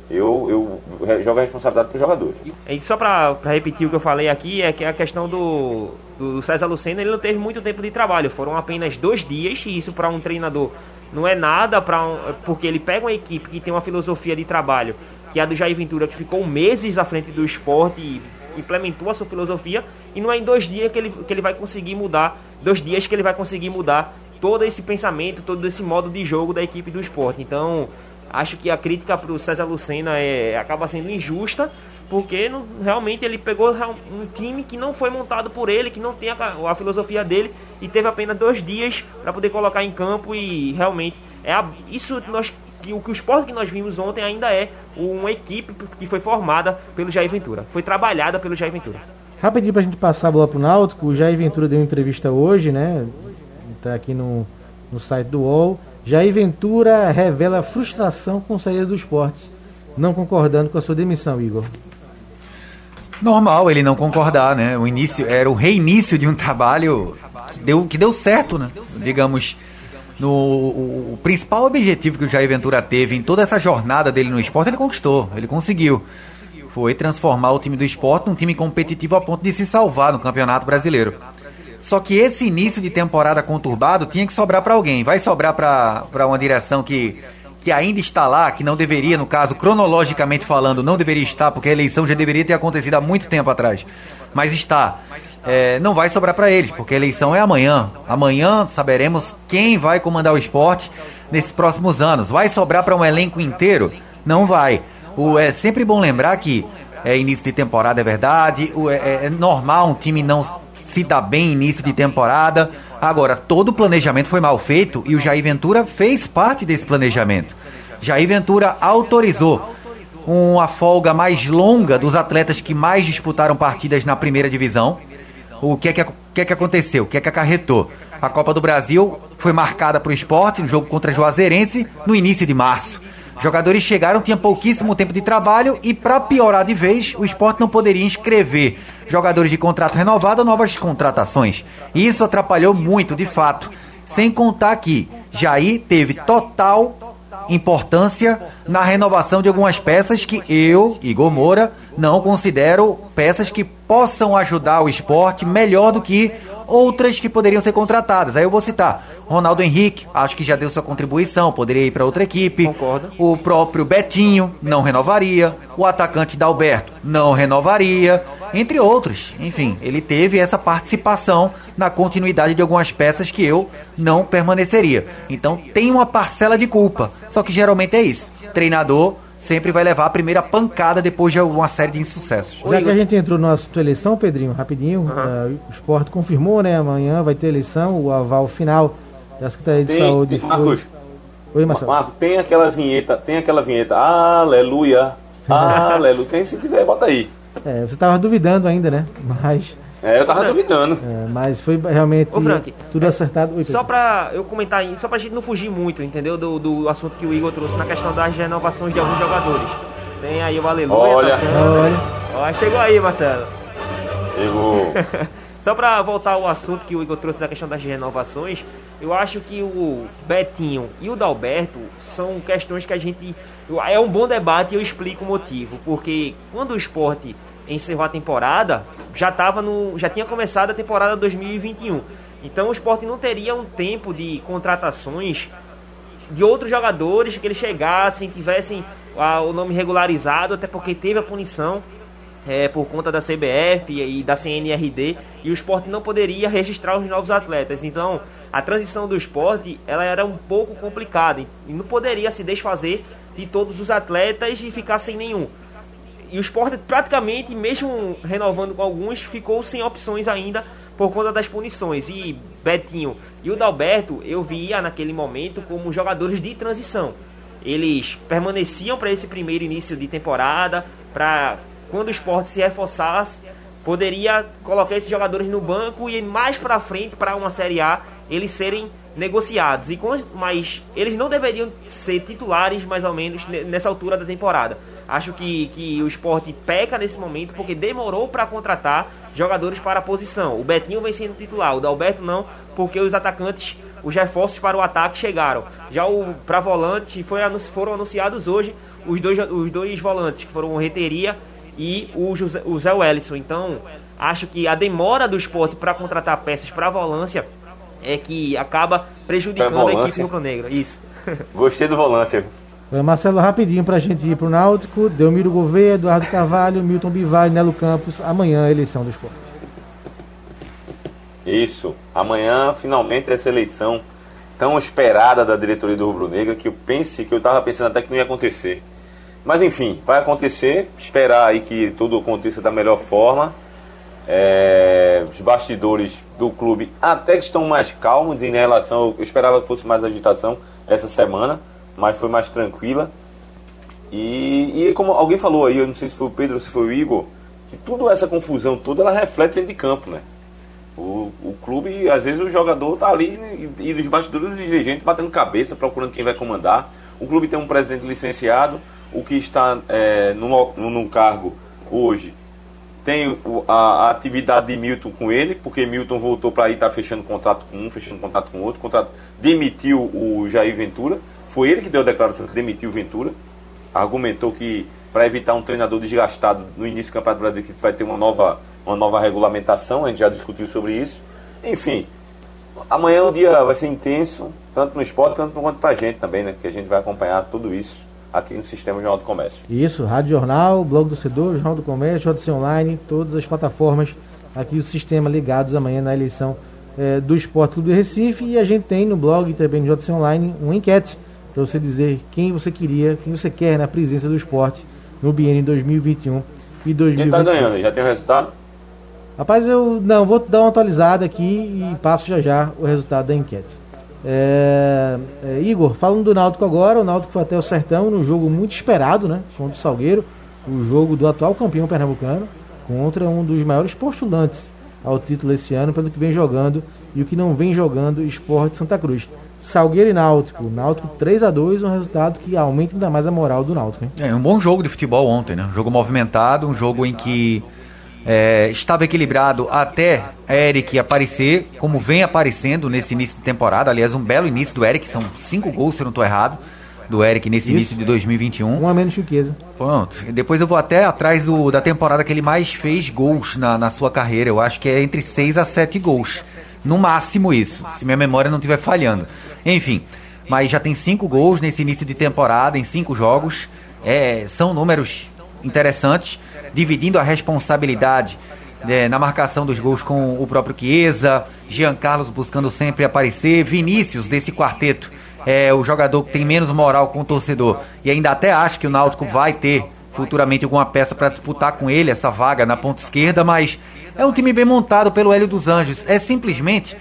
S8: eu, eu jogo a responsabilidade para os jogadores.
S4: E só para repetir o que eu falei aqui, é que a questão do, do César Lucena, ele não teve muito tempo de trabalho, foram apenas dois dias, e isso para um treinador não é nada, pra um, porque ele pega uma equipe que tem uma filosofia de trabalho, que é a do Jair Ventura, que ficou meses à frente do esporte e implementou a sua filosofia, e não é em dois dias que ele, que ele vai conseguir mudar, dois dias que ele vai conseguir mudar todo esse pensamento, todo esse modo de jogo da equipe do esporte. Então, acho que a crítica para o César Lucena é, acaba sendo injusta, porque não, realmente ele pegou um time que não foi montado por ele, que não tem a, a filosofia dele, e teve apenas dois dias para poder colocar em campo e realmente é a, isso nós que o que o esporte que nós vimos ontem ainda é uma equipe que foi formada pelo Jair Ventura, foi trabalhada pelo Jair Ventura.
S2: Rapidinho para a gente passar a bola pro Náutico, o Jair Ventura deu uma entrevista hoje, né? Está aqui no, no site do UOL. Jair Ventura revela frustração com saída do esporte, não concordando com a sua demissão, Igor.
S5: Normal ele não concordar, né? O início era o reinício de um trabalho que deu, que deu certo, né? Digamos, no o, o principal objetivo que o Jair Ventura teve em toda essa jornada dele no esporte, ele conquistou, ele conseguiu. Foi transformar o time do esporte num time competitivo a ponto de se salvar no Campeonato Brasileiro. Só que esse início de temporada conturbado tinha que sobrar para alguém. Vai sobrar para uma direção que, que ainda está lá, que não deveria, no caso, cronologicamente falando, não deveria estar, porque a eleição já deveria ter acontecido há muito tempo atrás. Mas está. É, não vai sobrar para eles, porque a eleição é amanhã. Amanhã saberemos quem vai comandar o esporte nesses próximos anos. Vai sobrar para um elenco inteiro? Não vai. O, é sempre bom lembrar que é início de temporada, é verdade. O, é, é normal um time não se dar bem início de temporada. Agora, todo o planejamento foi mal feito e o Jair Ventura fez parte desse planejamento. Jair Ventura autorizou uma folga mais longa dos atletas que mais disputaram partidas na primeira divisão. O que é que, que, é que aconteceu? O que é que acarretou? A Copa do Brasil foi marcada para o esporte no jogo contra Juazeirense no início de março. Jogadores chegaram, tinha pouquíssimo tempo de trabalho e, para piorar de vez, o esporte não poderia inscrever jogadores de contrato renovado ou novas contratações. E isso atrapalhou muito, de fato. Sem contar que Jair teve total importância na renovação de algumas peças que eu, Igor Moura, não considero peças que possam ajudar o esporte melhor do que outras que poderiam ser contratadas. Aí eu vou citar Ronaldo Henrique, acho que já deu sua contribuição, poderia ir para outra equipe.
S4: Concordo.
S5: O próprio Betinho não renovaria. O atacante Dalberto não renovaria. Entre outros. Enfim, ele teve essa participação na continuidade de algumas peças que eu não permaneceria. Então tem uma parcela de culpa. Só que geralmente é isso. Treinador sempre vai levar a primeira pancada depois de uma série de insucessos.
S2: Já que a gente entrou na sua eleição, Pedrinho, rapidinho,
S4: Uhum.
S2: uh, o esporte confirmou, né? Amanhã vai ter eleição, o aval final da Secretaria de
S8: Tem,
S2: Saúde
S8: tem, Marcos,
S2: foi. Oi, Marcelo.
S8: Marcos, tem aquela vinheta, tem aquela vinheta, aleluia, aleluia. Tem, se tiver, bota aí.
S2: É, você estava duvidando ainda, né? Mas,
S8: É, eu tava
S4: Frank.
S8: duvidando.
S2: é, mas foi realmente
S4: Ô, Frank,
S2: tudo acertado. Oi,
S4: Só pra eu comentar aí, só pra gente não fugir muito, entendeu? Do, do assunto que o Igor trouxe na questão das renovações de alguns jogadores. Tem aí o Aleluia.
S8: Olha.
S4: tocando.
S2: Olha,
S4: Ó, chegou aí, Marcelo.
S8: Chegou. [LAUGHS]
S4: Só pra voltar ao assunto que o Igor trouxe da questão das renovações, eu acho que o Betinho e o Dalberto são questões que a gente. É um bom debate e eu explico o motivo. Porque quando o esporte encerrou a temporada, já, tava no, já tinha começado a temporada 2021. Então o esporte não teria um tempo de contratações de outros jogadores que eles chegassem, tivessem ah, o nome regularizado, até porque teve a punição é, por conta da CBF e da CNRD e o esporte não poderia registrar os novos atletas. Então a transição do esporte ela era um pouco complicada e não poderia se desfazer de todos os atletas e ficar sem nenhum. E o esporte praticamente, mesmo renovando com alguns, ficou sem opções ainda por conta das punições. E Betinho e o Dalberto eu via naquele momento como jogadores de transição. Eles permaneciam para esse primeiro início de temporada, para quando o esporte se reforçasse, poderia colocar esses jogadores no banco e mais para frente, para uma Série A, eles serem negociados. E mas eles não deveriam ser titulares mais ou menos ne- nessa altura da temporada. Acho que, que o esporte peca nesse momento porque demorou para contratar jogadores para a posição. O Betinho vem sendo titular, o Dalberto não, porque os atacantes, os reforços para o ataque chegaram. Já o para volante foi, foram anunciados hoje os dois, os dois volantes, que foram o Reteria e o, José, o Zé Wellison. Então, acho que a demora do esporte para contratar peças para a volância é que acaba prejudicando a equipe rubro-negra. Isso.
S8: Gostei do volância.
S2: Marcelo, rapidinho pra gente ir pro Náutico. Delmiro Gouveia, Eduardo Carvalho, Milton Bivar Nelo Campos. Amanhã a eleição do esporte.
S8: Isso. Amanhã, finalmente, essa eleição tão esperada da diretoria do Rubro Negra, que eu pense que eu tava pensando até que não ia acontecer. Mas enfim, vai acontecer. Esperar aí que tudo aconteça da melhor forma. É, os bastidores do clube até que estão mais calmos em relação. Eu esperava que fosse mais agitação essa semana, mas foi mais tranquila. E, e como alguém falou aí, eu não sei se foi o Pedro ou se foi o Igor, que toda essa confusão toda ela reflete dentro de campo, né? O, o clube, às vezes o jogador tá ali e, e bastidores do dirigente batendo cabeça, procurando quem vai comandar. O clube tem um presidente licenciado, o que está é, no cargo hoje tem a, a atividade de Milton com ele, porque Milton voltou para aí estar fechando contrato com um, fechando contrato com outro, contrato, demitiu o Jair Ventura, foi ele que deu a declaração que demitiu o Ventura, argumentou que para evitar um treinador desgastado no início do Campeonato Brasileiro, que vai ter uma nova, uma nova regulamentação, a gente já discutiu sobre isso. Enfim, amanhã o dia vai ser intenso, tanto no esporte quanto quanto para a gente também, né? Que a gente vai acompanhar tudo isso aqui no Sistema Jornal do Comércio.
S2: Isso, Rádio Jornal, Blog do Cedor, Jornal do Comércio, JC Online, todas as plataformas aqui do sistema ligados amanhã na eleição eh, do Esporte Clube do Recife. E a gente tem no blog e também no JC Online uma enquete para você dizer quem você queria, quem você quer na presença do esporte no biênio 2021 e 2022.
S8: Quem está ganhando? Já tem o resultado?
S2: Rapaz, eu não vou dar uma atualizada aqui e passo já já o resultado da enquete. É, é, Igor, falando do Náutico agora, o Náutico foi até o Sertão num jogo muito esperado, né? Contra o Salgueiro, o jogo do atual campeão pernambucano contra um dos maiores postulantes ao título esse ano, pelo que vem jogando e o que não vem jogando Esporte Santa Cruz. Salgueiro e Náutico. Náutico 3 a 2 um resultado que aumenta ainda mais a moral do Náutico. Hein?
S5: É um bom jogo de futebol ontem, né? Um jogo movimentado, um jogo em que é, estava equilibrado até Eric aparecer, como vem aparecendo nesse início de temporada. Aliás, um belo início do Eric, são cinco gols, se eu não estou errado, do Eric nesse
S2: Isso.
S5: início de 2021.
S2: Um a menos chiqueza.
S5: Pronto. Depois eu vou até atrás do, da temporada que ele mais fez gols na, na sua carreira. Eu acho que é entre 6 a 7 gols. No máximo isso, se minha memória não estiver falhando. Enfim, mas já tem cinco gols nesse início de temporada, em cinco jogos. É, são números interessantes, dividindo a responsabilidade é, na marcação dos gols com o próprio Chiesa, Jean Carlos buscando sempre aparecer, Vinícius desse quarteto é o jogador que tem menos moral com o torcedor e ainda até acho que o Náutico vai ter futuramente alguma peça para disputar com ele essa vaga na ponta esquerda, mas é um time bem montado pelo Hélio dos Anjos. É simplesmente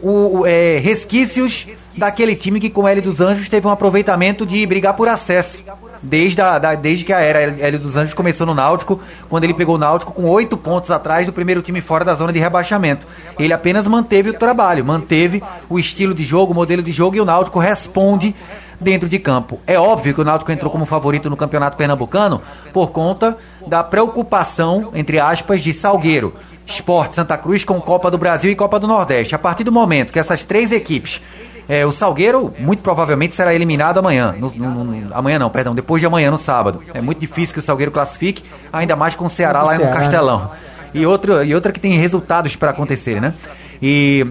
S5: o, é, resquícios daquele time que com o Hélio dos Anjos teve um aproveitamento de brigar por acesso. Desde, a, da, desde que a era Hélio dos Anjos começou no Náutico, quando ele pegou o Náutico com oito pontos atrás do primeiro time fora da zona de rebaixamento. Ele apenas manteve o trabalho, manteve o estilo de jogo, o modelo de jogo e o Náutico responde dentro de campo. É óbvio que o Náutico entrou como favorito no Campeonato Pernambucano por conta da preocupação, entre aspas, de Salgueiro. Esporte Santa Cruz com Copa do Brasil e Copa do Nordeste. A partir do momento que essas três equipes é, o Salgueiro muito provavelmente será eliminado amanhã. No, no, no, amanhã não, perdão, depois de amanhã, no sábado. É muito difícil que o Salgueiro classifique, ainda mais com o Ceará lá no Castelão. E, outro, e outra que tem resultados para acontecer, né? E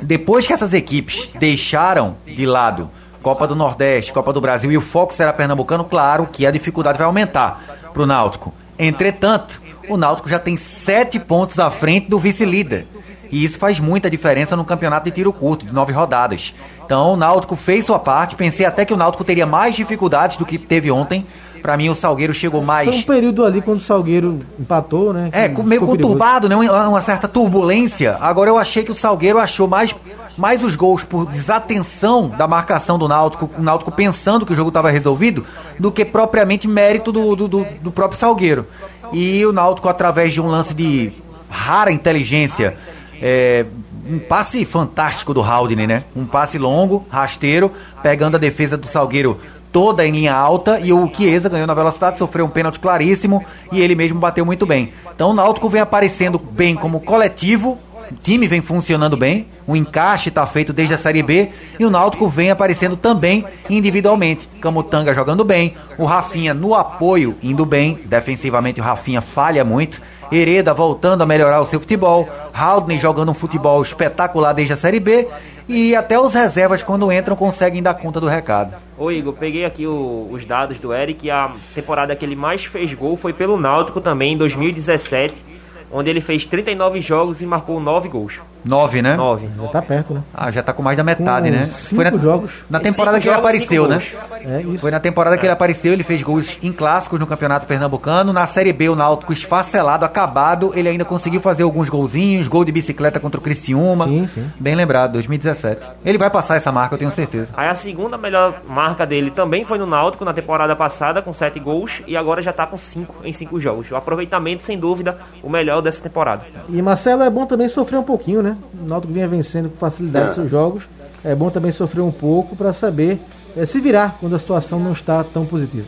S5: depois que essas equipes deixaram de lado Copa do Nordeste, Copa do Brasil e o foco será pernambucano, claro que a dificuldade vai aumentar para o Náutico. Entretanto, o Náutico já tem sete pontos à frente do vice-líder. E isso faz muita diferença no campeonato de tiro curto, de nove rodadas. Então o Náutico fez sua parte. Pensei até que o Náutico teria mais dificuldades do que teve ontem. Para mim, o Salgueiro chegou mais.
S2: Foi um período ali quando o Salgueiro empatou, né?
S5: É, meio
S2: ficou perigoso.
S5: conturbado, né? Uma, uma certa turbulência. Agora eu achei que o Salgueiro achou mais, mais os gols por desatenção da marcação do Náutico, o Náutico pensando que o jogo estava resolvido, do que propriamente mérito do, do, do, do próprio Salgueiro. E o Náutico, através de um lance de rara inteligência, é, um passe fantástico do Haldane, né? Um passe longo, rasteiro, pegando a defesa do Salgueiro toda em linha alta e o Chiesa ganhou na velocidade, sofreu um pênalti claríssimo e ele mesmo bateu muito bem. Então o Náutico vem aparecendo bem como coletivo, o time vem funcionando bem, o encaixe está feito desde a Série B e o Náutico vem aparecendo também individualmente. Camutanga jogando bem, o Rafinha no apoio indo bem, defensivamente o Rafinha falha muito. Hereda voltando a melhorar o seu futebol, Haldane jogando um futebol espetacular desde a Série B e até os reservas quando entram conseguem dar conta do recado.
S4: Ô Igor, peguei aqui o- os dados do Eric. A temporada que ele mais fez gol foi pelo Náutico também, em 2017, onde ele fez 39 jogos e marcou 9 gols.
S5: Nove, né?
S4: 9.
S2: Já tá perto, né?
S5: Ah, já tá com mais da metade,
S2: Com
S5: né?
S2: cinco
S5: na,
S2: jogos.
S5: Na temporada
S4: Cinco
S5: que ele
S4: jogos,
S5: apareceu,
S4: cinco
S5: né?
S2: É isso.
S5: Foi na temporada que ele apareceu, ele fez gols em clássicos no Campeonato Pernambucano. Na Série B, o Náutico esfacelado, acabado, ele ainda conseguiu fazer alguns golzinhos, gol de bicicleta contra o Criciúma.
S2: Sim, sim.
S5: Bem lembrado, 2017. Ele vai passar essa marca, eu tenho certeza.
S4: Aí a segunda melhor marca dele também foi no Náutico na temporada passada, com 7 gols, e agora já tá com 5 em 5 jogos. O aproveitamento, sem dúvida, o melhor dessa temporada.
S2: E Marcelo é bom também sofrer um pouquinho, né? O Náutico vinha vencendo com facilidade
S8: É.
S2: seus jogos. É bom também sofrer um pouco para saber é, se virar quando a situação não está tão positiva.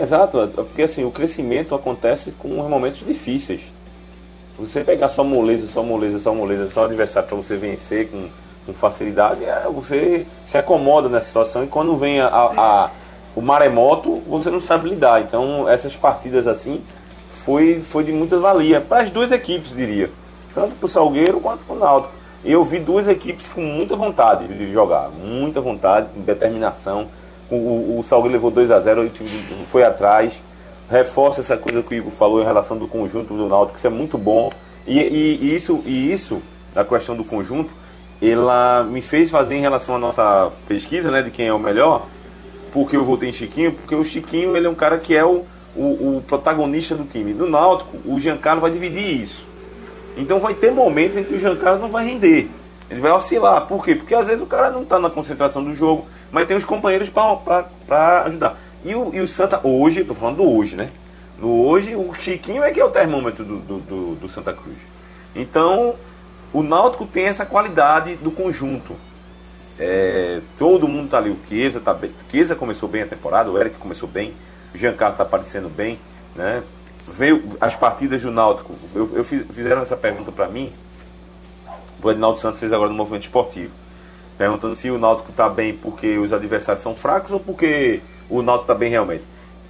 S8: Exato, é porque assim, o crescimento acontece com os momentos difíceis. Você pegar só moleza, só moleza, só moleza, só adversário para você vencer com, com facilidade, é, você se acomoda nessa situação e quando vem a, a, o maremoto você não sabe lidar. Então essas partidas assim foi, foi de muita valia para as duas equipes, diria. Tanto para o Salgueiro quanto para o Náutico. Eu vi duas equipes com muita vontade de jogar, muita vontade, determinação. O, o, Salgueiro levou 2 a 0 foi atrás. Reforça essa coisa que o Igor falou em relação do conjunto do Náutico, isso é muito bom. E, e, e isso, e isso, a questão do conjunto, ela me fez fazer em relação à nossa pesquisa, né, de quem é o melhor, porque eu votei em Chiquinho, porque o Chiquinho ele é um cara que é o, o, o protagonista do time. No Náutico, o Giancarlo vai dividir isso. Então vai ter momentos em que o Giancarlo não vai render. Ele vai oscilar. Por quê? Porque às vezes o cara não está na concentração do jogo, mas tem os companheiros para ajudar. E o, e o Santa, hoje, estou falando do hoje, né? No hoje, o Chiquinho é que é o termômetro do, do, do, do Santa Cruz. Então, o Náutico tem essa qualidade do conjunto. É, todo mundo tá ali, o Chiesa tá. O Chiesa começou bem a temporada, o Eric começou bem, o Giancarlo tá aparecendo bem, né? Veio as partidas do Náutico. Eu, eu fiz, fizeram essa pergunta para mim, o Edinaldo Santos fez agora no movimento esportivo. Perguntando se o Náutico tá bem porque os adversários são fracos ou porque o Náutico tá bem realmente.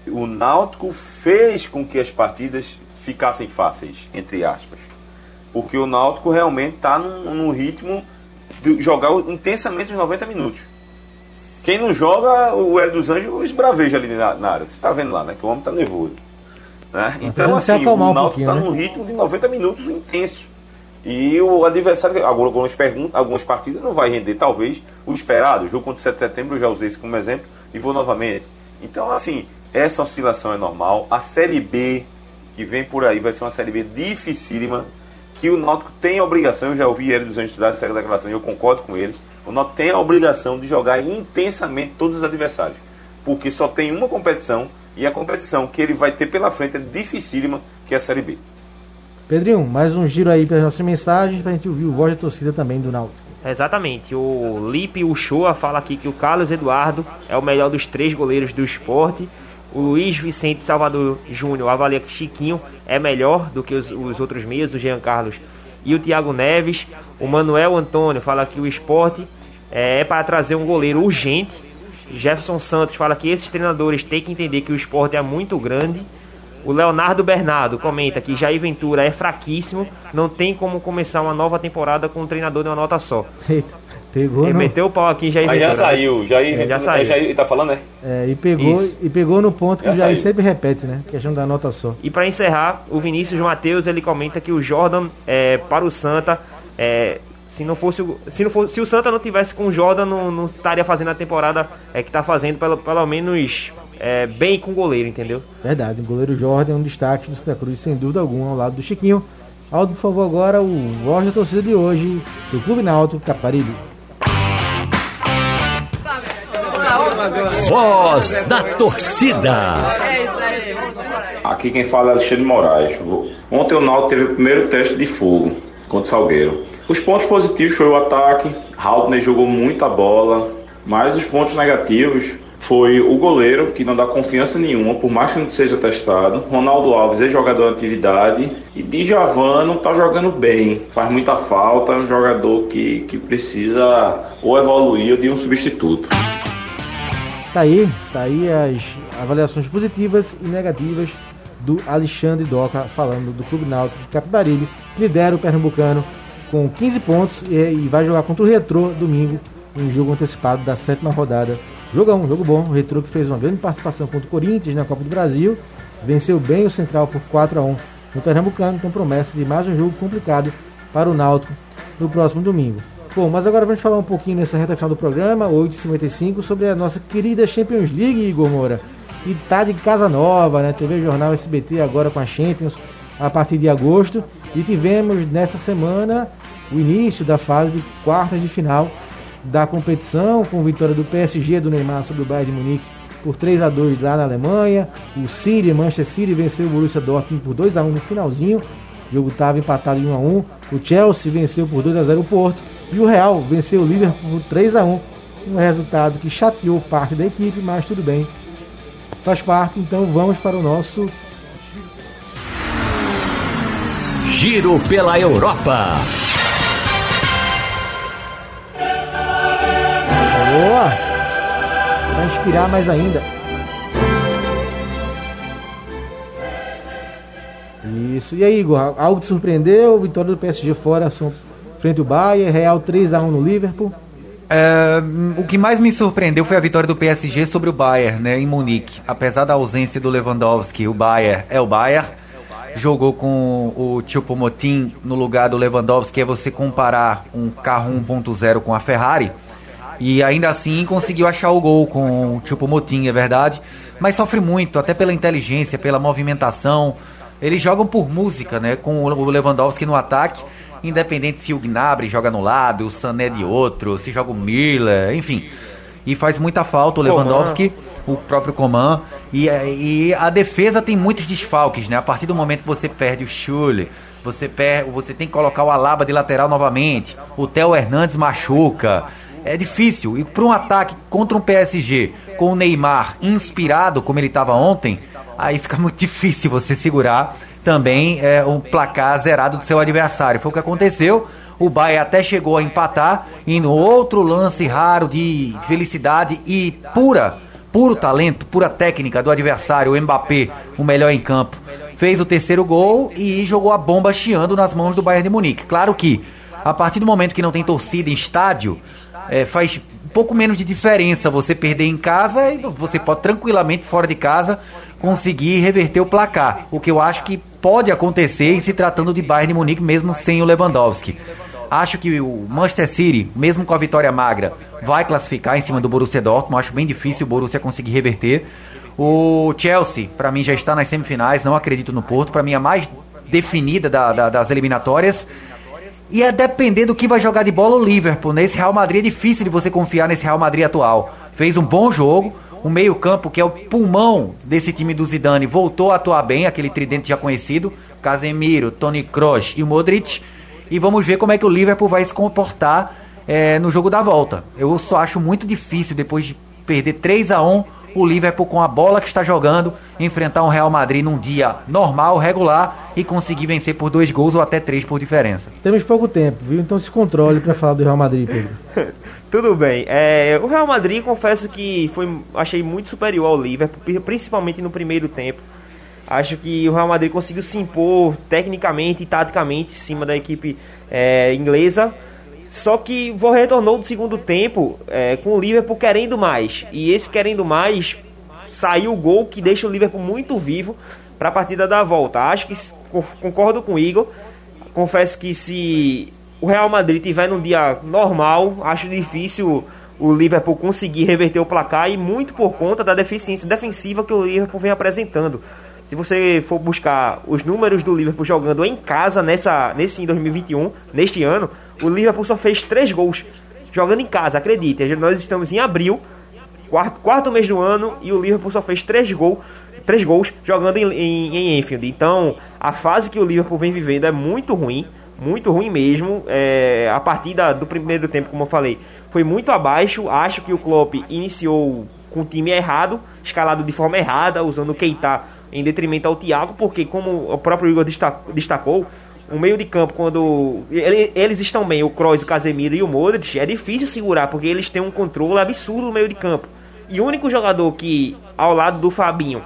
S8: O Náutico fez com que as partidas ficassem fáceis, entre aspas. Porque o Náutico realmente está num, num ritmo de jogar intensamente os 90 minutos. Quem não joga, o Hélio dos Anjos esbraveja ali na, na área. Você está vendo lá, né? Que o homem está nervoso. Né? Então, assim, o Náutico está um né? num ritmo de 90 minutos intenso. E o adversário, algumas, perguntas, algumas partidas não vai render, talvez, o esperado. O jogo contra o 7 de setembro, eu já usei isso como exemplo e vou novamente. Então, assim, essa oscilação é normal. A Série B, que vem por aí, vai ser uma Série B dificílima que o Náutico tem a obrigação, eu já ouvi ele dos anos dar essa declaração e eu concordo com ele, o Náutico tem a obrigação de jogar intensamente todos os adversários, porque só tem uma competição e a competição que ele vai ter pela frente é dificílima, que é a Série B.
S2: Pedrinho, mais um giro aí para as nossas mensagens, para a gente ouvir o voz da torcida também do Náutico.
S4: Exatamente, o Lipe Uchoa fala aqui que o Carlos Eduardo é o melhor dos três goleiros do esporte o Luiz Vicente Salvador Júnior avalia que Chiquinho é melhor do que os, os outros meios, o Jean Carlos e o Thiago Neves. O Manuel Antônio fala que o esporte é, é para trazer um goleiro urgente. Jefferson Santos fala que esses treinadores têm que entender que o esporte é muito grande. O Leonardo Bernardo comenta que Jair Ventura é fraquíssimo, não tem como começar uma nova temporada com um treinador de uma nota só.
S2: Eita. Pegou
S4: Ele no... meteu o pau aqui
S8: já Mas já saiu, já,
S4: é, já saiu.
S8: Já tá falando, né?
S2: É, e pegou, e pegou no ponto que já o Jair sempre repete, né? Questão da nota só.
S4: E para encerrar, o Vinícius Matheus ele comenta que o Jordan é, para o Santa é, se não fosse se não fosse se o Santa não tivesse com o Jordan não, não estaria fazendo a temporada é que tá fazendo pelo, pelo menos é, bem com o goleiro, entendeu?
S2: Verdade, o goleiro Jordan é um destaque do Santa Cruz sem dúvida alguma ao lado do Chiquinho. Aldo, por favor, agora o voz da torcida de hoje do Clube Náutico Caparibe.
S1: Voz da torcida.
S10: Aqui quem fala é Alexandre Moraes. Ontem o Náutico teve o primeiro teste de fogo contra o Salgueiro. Os pontos positivos foi o ataque, Haldner jogou muita bola, mas os pontos negativos foi o goleiro, que não dá confiança nenhuma, por mais que não seja testado. Ronaldo Alves é jogador de atividade. E Djavan não tá jogando bem. Faz muita falta, é um jogador que, que precisa ou evoluir ou de um substituto.
S2: Tá aí, tá aí as avaliações positivas e negativas do Alexandre Doca falando do Clube Náutico Capibaribe, que lidera o Pernambucano com 15 pontos e, e vai jogar contra o Retrô domingo em jogo antecipado da sétima rodada. Jogão, jogo bom. O Retrô que fez uma grande participação contra o Corinthians na Copa do Brasil, venceu bem o Central por 4 a 1 no Pernambucano, com promessa de mais um jogo complicado para o Náutico no próximo domingo. Bom, mas agora vamos falar um pouquinho nessa reta final do programa, 8h55, sobre a nossa querida Champions League, Igor Moura. E tá de casa nova, né? TV Jornal SBT agora com a Champions a partir de agosto. E tivemos nessa semana o início da fase de quartas de final da competição, com vitória do PSG do Neymar sobre o Bayern de Munique por 3 a 2 lá na Alemanha. O City, Manchester City venceu o Borussia Dortmund por 2 a 1 no finalzinho. O jogo estava empatado em 1 a 1. O Chelsea venceu por 2 a 0 o Porto. E o Real venceu o Liverpool por 3 a 1 um resultado que chateou parte da equipe, mas tudo bem. Faz parte, então vamos para o nosso
S1: Giro pela Europa.
S2: Boa! Pra inspirar mais ainda. Isso. E aí, Igor, algo te surpreendeu? Vitória do PSG fora, frente ao Bayern, Real 3 a 1 no Liverpool.
S5: É, o que mais me surpreendeu foi a vitória do PSG sobre o Bayern, né, em Munique. Apesar da ausência do Lewandowski, o Bayern é o Bayern. Jogou com o Tipo Motim no lugar do Lewandowski. É você comparar um carro 1.0 com a Ferrari. E ainda assim conseguiu achar o gol com o Tipo Motin, é verdade. Mas sofre muito, até pela inteligência, pela movimentação. Eles jogam por música, né? Com o Lewandowski no ataque independente se o Gnabry joga no lado, o Sané de outro, se joga o Miller, enfim. E faz muita falta o Lewandowski, o próprio Coman. E, e a defesa tem muitos desfalques, né? A partir do momento que você perde o Schule, você, per, você tem que colocar o Alaba de lateral novamente, o Theo Hernandes machuca. É difícil. E para um ataque contra um PSG com o Neymar inspirado como ele estava ontem, aí fica muito [LAUGHS] difícil você segurar também é, um placar zerado do seu adversário. Foi o que aconteceu. O Bahia até chegou a empatar e no outro lance raro de felicidade e pura, puro talento, pura técnica do adversário, o Mbappé, o melhor em campo, fez o terceiro gol e jogou a bomba chiando nas mãos do Bayern de Munique. Claro que a partir do momento que não tem torcida em estádio, é, faz pouco menos de diferença você perder em casa e você pode tranquilamente fora de casa conseguir reverter o placar. O que eu acho que pode acontecer em se tratando de Bayern de Munique mesmo sem o Lewandowski. Acho que o Manchester City, mesmo com a vitória magra, vai classificar em cima do Borussia Dortmund. Acho bem difícil o Borussia conseguir reverter. O Chelsea, para mim, já está nas semifinais. Não acredito no Porto. Para mim, a mais definida da, da, das eliminatórias. E é depender do que vai jogar de bola o Liverpool. Nesse Real Madrid é difícil de você confiar nesse Real Madrid atual. Fez um bom jogo, o meio-campo, que é o pulmão desse time do Zidane, voltou a atuar bem, aquele tridente já conhecido: Casemiro, Tony Kroos e Modric. E vamos ver como é que o Liverpool vai se comportar é, no jogo da volta. Eu só acho muito difícil, depois de perder 3 a 1 o Liverpool com a bola que está jogando, enfrentar um Real Madrid num dia normal, regular e conseguir vencer por dois gols ou até três por diferença.
S2: Temos pouco tempo, viu? Então se controle para falar do Real Madrid, Pedro. [LAUGHS]
S4: Tudo bem. É, o Real Madrid, confesso que foi, achei muito superior ao Liverpool, principalmente no primeiro tempo. Acho que o Real Madrid conseguiu se impor tecnicamente e taticamente em cima da equipe é, inglesa. Só que vou retornou do segundo tempo é, com o Liverpool querendo mais. E esse querendo mais saiu o gol que deixa o Liverpool muito vivo para a partida da volta. Acho que concordo com o Igor. Confesso que se o Real Madrid tiver num dia normal, acho difícil o Liverpool conseguir reverter o placar e muito por conta da deficiência defensiva que o Liverpool vem apresentando. Se você for buscar os números do Liverpool jogando em casa nessa, nesse 2021, neste ano, o Liverpool só fez três gols jogando em casa, acredite. Nós estamos em abril, quarto, quarto mês do ano, e o Liverpool só fez três, gol, três gols jogando em, em, em Enfield. Então, a fase que o Liverpool vem vivendo é muito ruim muito ruim mesmo. É, a partir da, do primeiro tempo, como eu falei, foi muito abaixo. Acho que o Klopp iniciou com o time errado, escalado de forma errada, usando o Keita em detrimento ao Thiago, porque como o próprio Igor destacou, o meio de campo, quando eles estão bem, o Kroos, o Casemiro e o Modric, é difícil segurar, porque eles têm um controle absurdo no meio de campo. E o único jogador que, ao lado do Fabinho,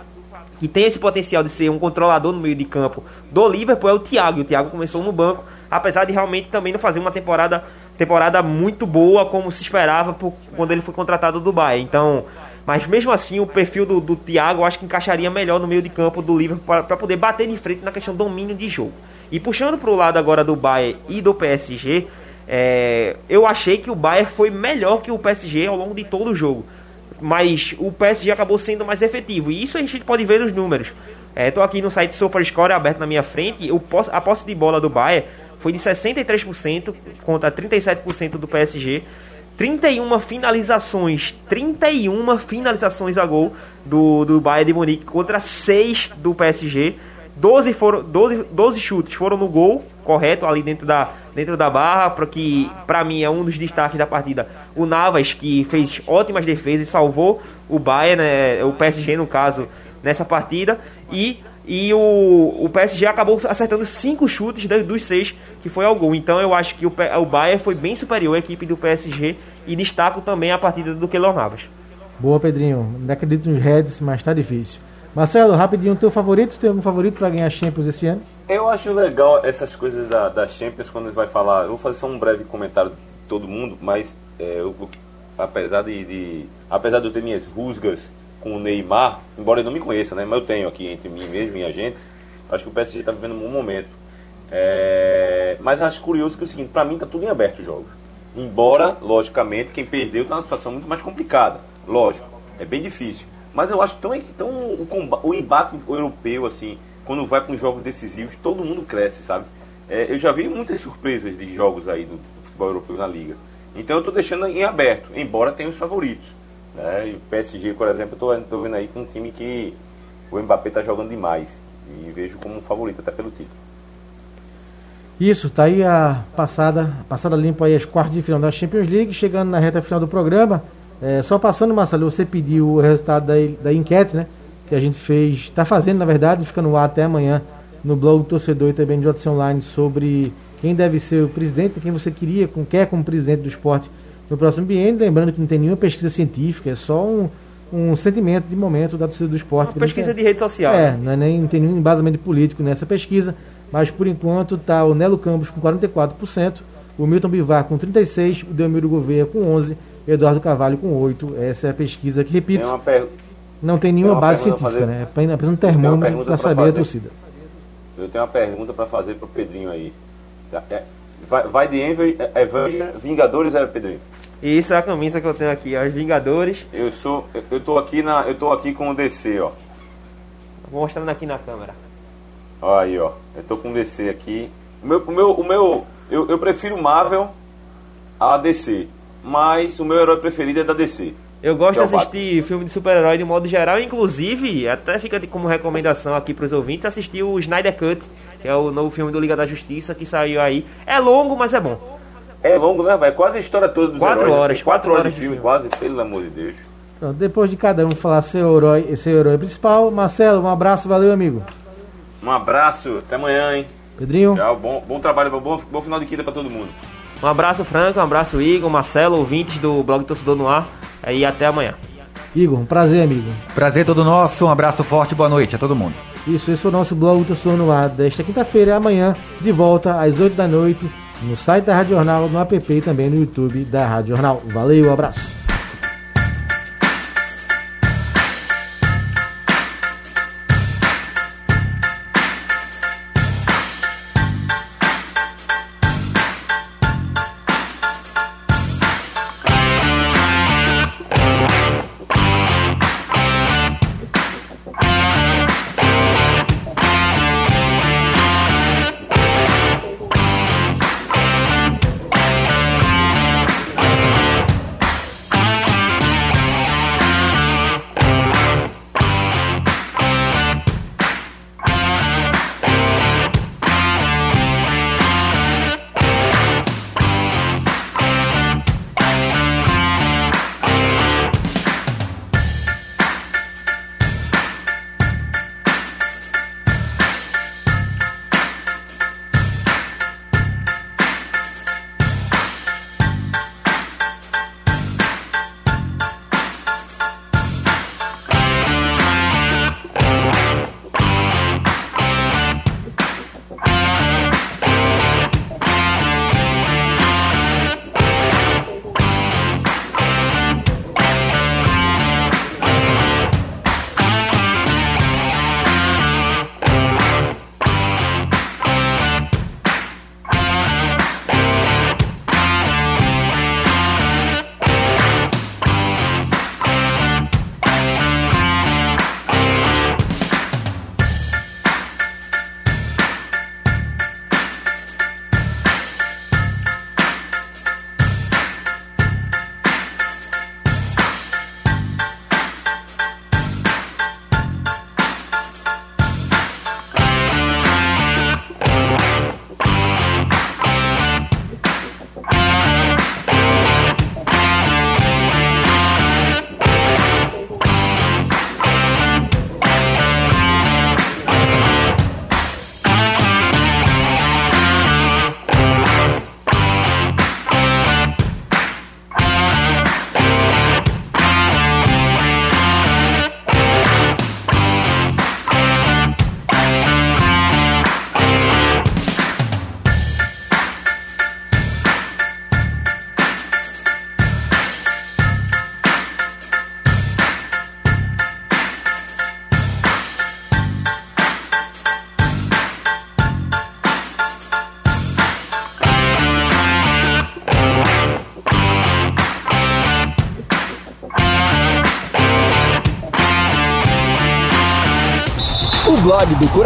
S4: que tem esse potencial de ser um controlador no meio de campo do Liverpool é o Thiago. E o Thiago começou no banco, apesar de realmente também não fazer uma temporada temporada muito boa como se esperava por, quando ele foi contratado do Bayern. Então, mas mesmo assim o perfil do, do Thiago eu acho que encaixaria melhor no meio de campo do Liverpool para poder bater de frente na questão do domínio de jogo. E puxando para o lado agora do Bayern e do PSG, é, eu achei que o Bayern foi melhor que o PSG ao longo de todo o jogo. Mas o PSG acabou sendo mais efetivo. E isso a gente pode ver nos números. Estou é, aqui no site SofaScore aberto na minha frente. O, a posse de bola do Bayern foi de 63% contra 37% do PSG. 31 finalizações, 31 finalizações a gol do, do Bayern de Munique contra 6 do PSG. 12, foram, 12, 12 chutes foram no gol, correto, ali dentro da, dentro da barra, para que para mim é um dos destaques da partida. O Navas, que fez ótimas defesas e salvou o Bayern, né, o PSG no caso, nessa partida. E e o, o PSG acabou acertando cinco chutes dos seis que foi ao gol. Então eu acho que o, o Bayern foi bem superior à equipe do PSG e destaco também a partida do Keylor Navas.
S2: Boa, Pedrinho. Não acredito nos Reds, mas tá difícil. Marcelo, rapidinho, teu favorito? Algum favorito para ganhar Champions esse ano?
S8: Eu acho legal essas coisas da, da Champions quando vai falar. Eu vou fazer só um breve comentário de todo mundo, mas é, eu, apesar de, de, apesar de eu ter minhas rusgas com o Neymar, embora ele não me conheça, né? Mas eu tenho aqui entre mim mesmo e a gente. Acho que o PSG está vivendo um bom momento. É, mas acho curioso que é o seguinte, para mim tá tudo em aberto os jogos. Embora, logicamente, quem perdeu está numa situação muito mais complicada. Lógico, é bem difícil. Mas eu acho tão, tão o, o embate europeu, assim, quando vai para uns jogos decisivos, todo mundo cresce, sabe? É, eu já vi muitas surpresas de jogos aí do futebol europeu na liga. Então eu estou deixando em aberto, embora tenha os favoritos. Né? E o PSG, por exemplo, eu estou vendo aí com um time que o Mbappé está jogando demais. E vejo como um favorito até pelo título.
S2: Isso, tá aí a passada, passada limpa aí as quartas de final da Champions League, chegando na reta final do programa. É, só passando, Marcelo, você pediu o resultado da, da enquete, né? Que a gente fez, está fazendo na verdade, fica no ar até amanhã no blog do torcedor e também no JC Online sobre quem deve ser o presidente, quem você queria, com quer como presidente do esporte no próximo biênio. Lembrando que não tem nenhuma pesquisa científica, é só um, um sentimento de momento da torcida do esporte.
S4: Uma pesquisa de rede social.
S2: É,
S4: né?
S2: não, é nem, não tem nenhum embasamento político nessa pesquisa. Mas por enquanto está o Nelo Campos com 44%, o Milton Bivar com 36%, o Delmiro Gouveia com 11%, Eduardo Carvalho com 8%. Essa é a pesquisa que, repito,
S8: tem per...
S2: não tem nenhuma tem base científica,
S8: fazer...
S2: né? É apenas um termômetro para saber fazer. a torcida.
S8: Eu tenho uma pergunta para fazer para o Pedrinho aí. Tá, é, vai, vai de Enver, Evanger, Vingadores é Pedrinho?
S4: Isso é a camisa que eu tenho aqui, os Vingadores.
S8: Eu sou, eu tô aqui na, eu tô aqui com o DC, ó.
S4: Vou mostrando aqui na câmera.
S8: Olha aí, ó. Eu tô com DC aqui. O meu, o meu, o meu eu, eu prefiro Marvel a DC, mas o meu herói preferido é da DC.
S4: Eu gosto é de assistir filme de super-herói de modo geral, inclusive, até fica como recomendação aqui para os ouvintes, assistir o Snyder Cut, que é o novo filme do Liga da Justiça que saiu aí. É longo, mas é bom.
S8: É longo, né? Vai quase a história toda dos
S4: quatro
S8: heróis.
S4: Horas,
S8: quatro,
S4: quatro
S8: horas de filme, quase, pelo amor de Deus.
S2: Então, depois de cada um falar seu herói, seu herói principal, Marcelo, um abraço, valeu, amigo.
S8: Um abraço, até amanhã, hein?
S2: Pedrinho.
S8: Tchau, bom, bom trabalho, bom, bom final de quinta para todo mundo.
S4: Um abraço, Franco, um abraço, Igor, Marcelo, ouvintes do blog Torcedor no Ar. E até amanhã.
S2: Igor, um prazer, amigo.
S5: Prazer todo nosso, um abraço forte, boa noite a todo mundo.
S2: Isso, esse foi o nosso blog Torcedor no Ar desta quinta-feira, amanhã, de volta às 8 da noite, no site da Rádio Jornal, no app e também no YouTube da Rádio Jornal. Valeu, um abraço.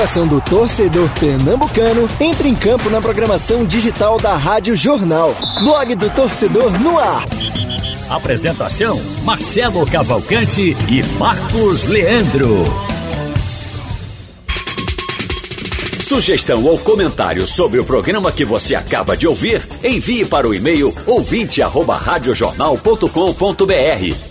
S11: Coração do torcedor pernambucano entra em campo na programação digital da Rádio Jornal. Blog do torcedor no ar.
S1: Apresentação: Marcelo Cavalcante e Marcos Leandro. Sugestão ou comentário sobre o programa que você acaba de ouvir, envie para o e-mail ouvinte@radiojornal.com.br